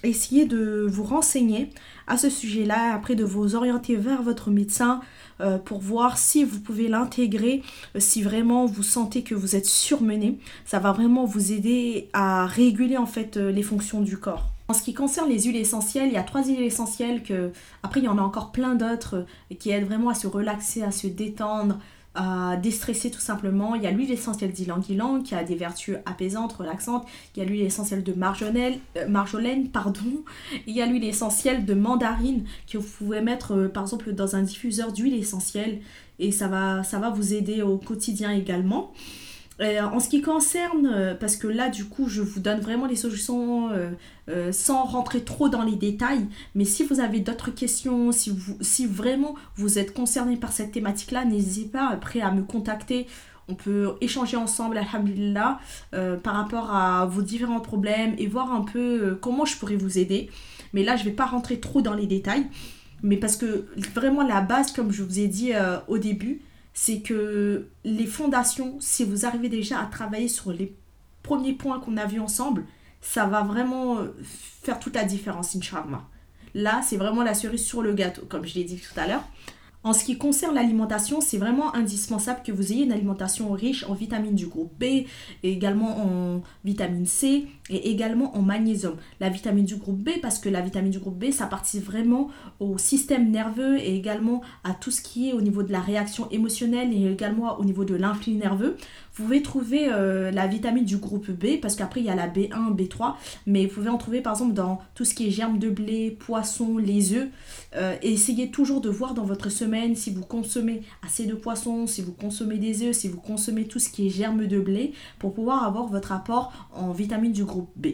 essayez de vous renseigner à ce sujet-là, après de vous orienter vers votre médecin euh, pour voir si vous pouvez l'intégrer, euh, si vraiment vous sentez que vous êtes surmené. Ça va vraiment vous aider à réguler en fait euh, les fonctions du corps. En ce qui concerne les huiles essentielles, il y a trois huiles essentielles que, après il y en a encore plein d'autres qui aident vraiment à se relaxer, à se détendre, à déstresser tout simplement. Il y a l'huile essentielle d'ylang-ylang qui a des vertus apaisantes, relaxantes. Il y a l'huile essentielle de euh, marjolaine, pardon. Il y a l'huile essentielle de mandarine que vous pouvez mettre euh, par exemple dans un diffuseur d'huile essentielle et ça va, ça va vous aider au quotidien également. Euh, en ce qui concerne, euh, parce que là du coup je vous donne vraiment les solutions euh, sans rentrer trop dans les détails, mais si vous avez d'autres questions, si, vraiment vous êtes concerné par cette thématique-là, n'hésitez pas après à me contacter. On peut échanger ensemble, alhamdulillah, par rapport à vos différents problèmes et voir un peu comment je pourrais vous aider. Mais là je ne vais pas rentrer trop dans les détails, mais parce que vraiment la base, comme je vous ai dit au début, c'est que les fondations, si vous arrivez déjà à travailler sur les premiers points qu'on a vus ensemble, ça va vraiment euh, faire toute la différence, Inch'Allah. Là, c'est vraiment la cerise sur le gâteau, comme je l'ai dit tout à l'heure. En ce qui concerne l'alimentation, c'est vraiment indispensable que vous ayez une alimentation riche en vitamines du groupe B, également en vitamine C et également en magnésium. La vitamine du groupe B, parce que la vitamine du groupe B, ça participe vraiment au système nerveux et également à tout ce qui est au niveau de la réaction émotionnelle et également au niveau de l'influx nerveux. Vous pouvez trouver euh, la vitamine du groupe B, parce qu'après il y a la B1, B3, mais vous pouvez en trouver par exemple dans tout ce qui est germes de blé, poissons, les œufs. Euh, essayez toujours de voir dans votre semaine si vous consommez assez de poissons, si vous consommez des œufs, si vous consommez tout ce qui est germes de blé, pour pouvoir avoir votre apport en vitamine du groupe B.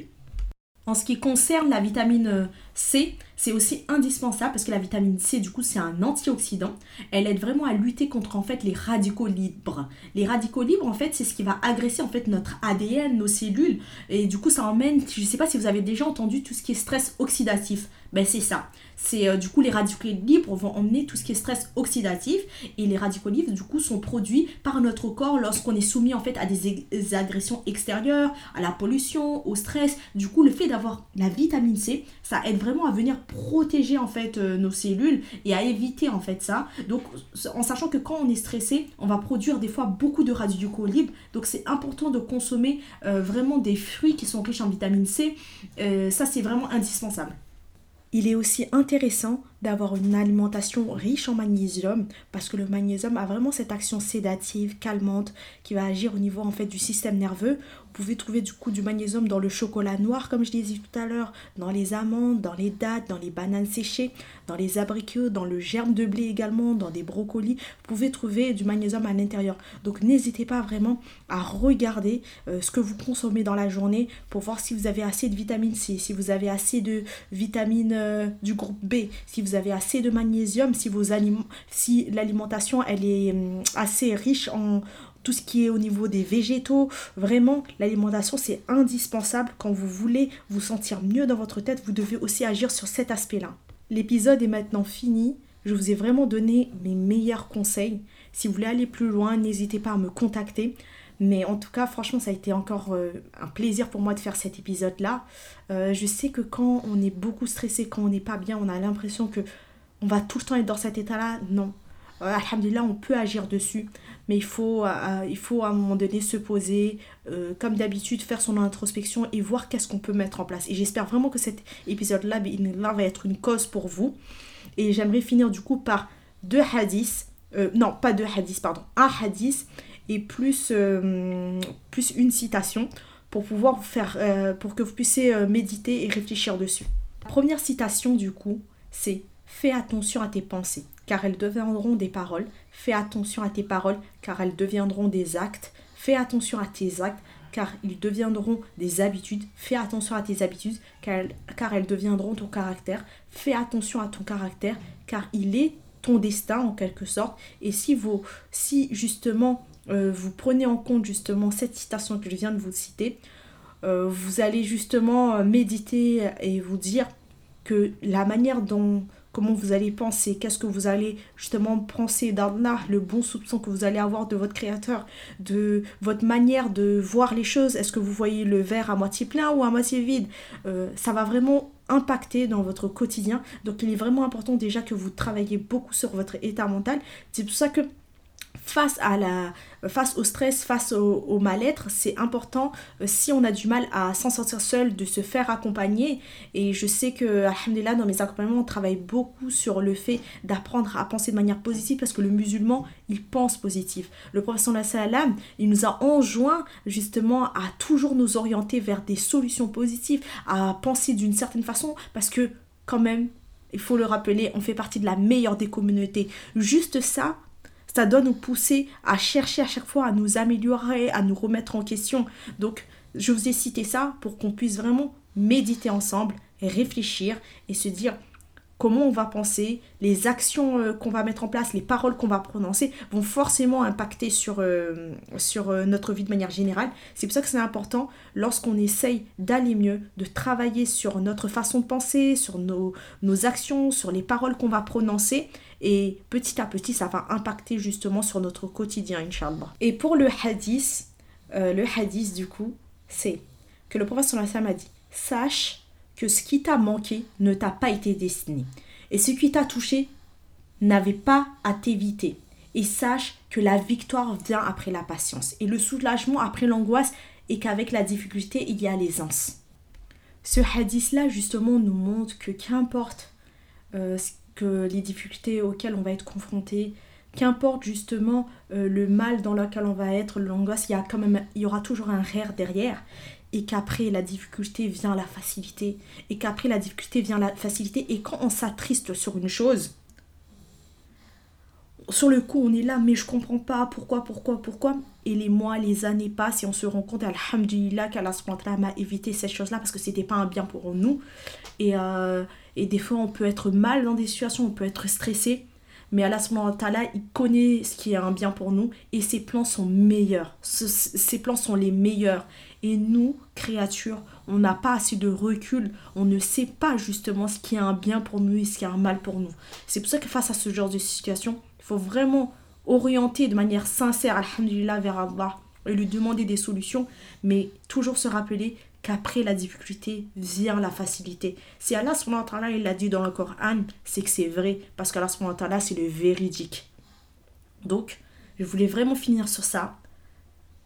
En ce qui concerne la vitamine C, c'est aussi indispensable parce que la vitamine C, du coup, c'est un antioxydant. Elle aide vraiment à lutter contre en fait les radicaux libres. Les radicaux libres, en fait, c'est ce qui va agresser en fait notre ADN, nos cellules. Et du coup, ça emmène, je ne sais pas si vous avez déjà entendu tout ce qui est stress oxydatif. Ben c'est ça. C'est euh, du coup les radicaux libres vont emmener tout ce qui est stress oxydatif et les radicaux libres du coup sont produits par notre corps lorsqu'on est soumis en fait à des, agressions extérieures, à la pollution, au stress. Du coup, le fait d'avoir la vitamine C, ça aide vraiment à venir protéger en fait euh, nos cellules et à éviter en fait ça. Donc en sachant que quand on est stressé, on va produire des fois beaucoup de radicaux libres. Donc c'est important de consommer euh, vraiment des fruits qui sont riches en vitamine C. ça c'est vraiment indispensable. Il est aussi intéressant d'avoir une alimentation riche en magnésium parce que le magnésium a vraiment cette action sédative, calmante qui va agir au niveau en fait du système nerveux. Vous pouvez trouver du coup du magnésium dans le chocolat noir comme je l'ai dit tout à l'heure, dans les amandes, dans les dattes, dans les bananes séchées, dans les abricots, dans le germe de blé également, dans des brocolis. Vous pouvez trouver du magnésium à l'intérieur. Donc n'hésitez pas vraiment à regarder euh, ce que vous consommez dans la journée pour voir si vous avez assez de vitamine C, si vous avez assez de vitamines euh, du groupe B, si vous avez assez de magnésium, si, vos si l'alimentation elle est hum, assez riche en tout ce qui est au niveau des végétaux. Vraiment, l'alimentation, c'est indispensable. Quand vous voulez vous sentir mieux dans votre tête, vous devez aussi agir sur cet aspect-là. L'épisode est maintenant fini. Je vous ai vraiment donné mes meilleurs conseils. Si vous voulez aller plus loin, n'hésitez pas à me contacter. Mais en tout cas, franchement, ça a été encore euh, un plaisir pour moi de faire cet épisode-là. Euh, je sais que quand on est beaucoup stressé, quand on n'est pas bien, on a l'impression que on va tout le temps être dans cet état-là. Non. Euh, Alhamdulillah, on peut agir dessus. Mais il faut, il faut à un moment donné se poser, comme d'habitude, faire son introspection et voir qu'est-ce qu'on peut mettre en place. Et j'espère vraiment que cet épisode-là va être une cause pour vous. Et j'aimerais finir du coup par deux hadiths. non, pas deux hadiths, pardon. Un hadith et plus, euh, plus une citation pour pouvoir vous faire, euh, pour que vous puissiez euh, méditer et réfléchir dessus. Première citation du coup, c'est Fais attention à tes pensées, car elles deviendront des paroles. Fais attention à tes paroles, car elles deviendront des actes. Fais attention à tes actes, car ils deviendront des habitudes. Fais attention à tes habitudes, car, car elles deviendront ton caractère. Fais attention à ton caractère, car il est ton destin en quelque sorte. Et si vous, si justement euh, vous prenez en compte justement cette citation que je viens de vous citer, euh, vous allez justement euh, méditer et vous dire que la manière dont comment vous allez penser, qu'est-ce que vous allez justement penser d'Allah, le bon soupçon que vous allez avoir de votre créateur, de votre manière de voir les choses, est-ce que vous voyez le verre à moitié plein ou à moitié vide, ça va vraiment impacter dans votre quotidien. Donc il est vraiment important déjà que vous travaillez beaucoup sur votre état mental. C'est pour ça que face, à la, face au stress, face au, mal-être, c'est important, euh, si on a du mal à s'en sortir seul, de se faire accompagner. Et je sais que, alhamdulillah, dans mes accompagnements, on travaille beaucoup sur le fait d'apprendre à penser de manière positive parce que le musulman, il pense positif. Le professeur salam, il nous a enjoint justement à toujours nous orienter vers des solutions positives, à penser d'une certaine façon parce que, quand même, il faut le rappeler, on fait partie de la meilleure des communautés. Juste ça, ça doit nous pousser à chercher à chaque fois à nous améliorer, à nous remettre en question. Donc, je vous ai cité ça pour qu'on puisse vraiment méditer ensemble, réfléchir et se dire comment on va penser, les actions euh, qu'on va mettre en place, les paroles qu'on va prononcer vont forcément impacter sur, euh, euh, notre vie de manière générale. C'est pour ça que c'est important lorsqu'on essaye d'aller mieux, de travailler sur notre façon de penser, sur nos, nos actions, sur les paroles qu'on va prononcer. Et petit à petit, ça va impacter justement sur notre quotidien, Inch'Allah. Et pour le hadith, le hadith du coup, c'est que le prophète sallallahu a dit Sache que ce qui t'a manqué ne t'a pas été destiné. Et ce qui t'a touché n'avait pas à t'éviter. Et sache que la victoire vient après la patience. Et le soulagement après l'angoisse et qu'avec la difficulté, il y a l'aisance. Ce hadith-là, justement, nous montre que qu'importe euh, que les difficultés auxquelles on va être confronté, qu'importe justement euh, le mal dans lequel on va être, l'angoisse, il y a quand même, il y aura toujours un rire derrière. Et qu'après la difficulté vient la facilité, et qu'après la difficulté vient la facilité, et quand on s'attriste sur une chose, sur le coup, on est là, mais je comprends pas pourquoi, pourquoi, pourquoi. Et les mois, les années passent et on se rend compte, alhamdulillah, qu'Allah m'a évité cette chose-là parce que c'était pas un bien pour nous. Et, euh, et des fois, on peut être mal dans des situations, on peut être stressé. Mais Allah il connaît ce qui est un bien pour nous et ses plans sont meilleurs. ses plans sont les meilleurs. Et nous, créatures, on n'a pas assez de recul. On ne sait pas justement ce qui est un bien pour nous et ce qui est un mal pour nous. C'est pour ça que face à ce genre de situation, il faut vraiment orienter de manière sincère, alhamdulillah, vers Allah et lui demander des solutions, mais toujours se rappeler qu'après la difficulté vient la facilité. Si Allah il l'a dit dans le Coran, c'est que c'est vrai, parce qu'Allah c'est le véridique. Donc, je voulais vraiment finir sur ça.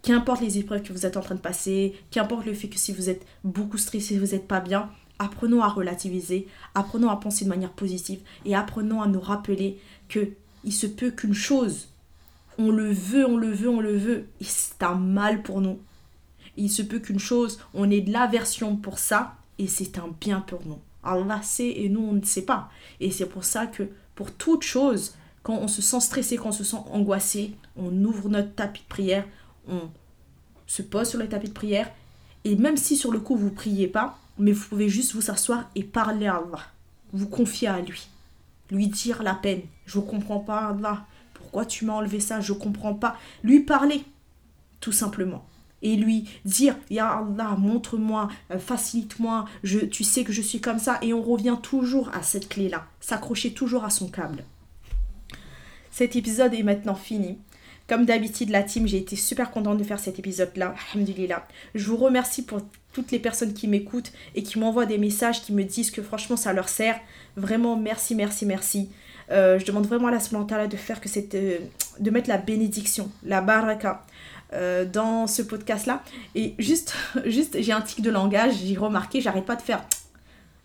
Qu'importe les épreuves que vous êtes en train de passer, qu'importe le fait que si vous êtes beaucoup stressé, vous n'êtes pas bien, apprenons à relativiser, apprenons à penser de manière positive et apprenons à nous rappeler que il se peut qu'une chose, on le veut, on le veut, on le veut, et c'est un mal pour nous. Il se peut qu'une chose, on ait de l'aversion pour ça, et c'est un bien pour nous. Allah sait et nous, on ne sait pas. Et c'est pour ça que pour toute chose, quand on se sent stressé, quand on se sent angoissé, on ouvre notre tapis de prière, on se pose sur le tapis de prière, et même si sur le coup vous priez pas, mais vous pouvez juste vous asseoir et parler à Allah. Vous confier à lui lui dire la peine. Je comprends pas, Allah. Pourquoi tu m'as enlevé ça? Je comprends pas. Lui parler, tout simplement. Et lui dire, Ya Allah, montre-moi, euh, facilite-moi, je, tu sais que je suis comme ça. Et on revient toujours à cette clé-là, s'accrocher toujours à son câble. Cet épisode est maintenant fini. Comme d'habitude, la team, j'ai été super contente de faire cet épisode-là. Alhamdulillah. Je vous remercie pour toutes les personnes qui m'écoutent et qui m'envoient des messages, qui me disent que franchement ça leur sert. Vraiment, merci, merci, merci. Euh, je demande vraiment à la Smantala de faire que c'est euh, de mettre la bénédiction, la baraka euh, dans ce podcast-là. Et juste, juste j'ai un tic de langage, j'ai remarqué, j'arrête pas de faire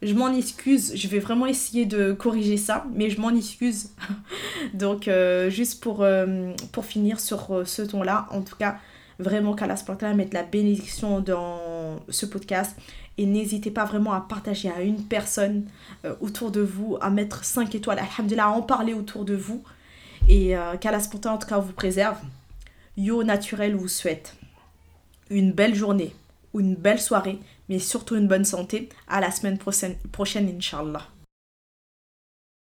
je m'en excuse, je vais vraiment essayer de corriger ça, mais je m'en excuse. Donc, euh, juste pour, euh, pour finir sur euh, ce ton-là, en tout cas, vraiment qu'Allah Sportala mette la bénédiction dans ce podcast. Et n'hésitez pas vraiment à partager à une personne autour de vous, à mettre 5 étoiles, alhamdulillah, à en parler autour de vous. Et qu'Allah Sportala, en tout cas, vous préserve. Yo Naturel vous souhaite une belle journée ou une belle soirée mais surtout une bonne santé. À la semaine prochaine, prochaine Inch'Allah.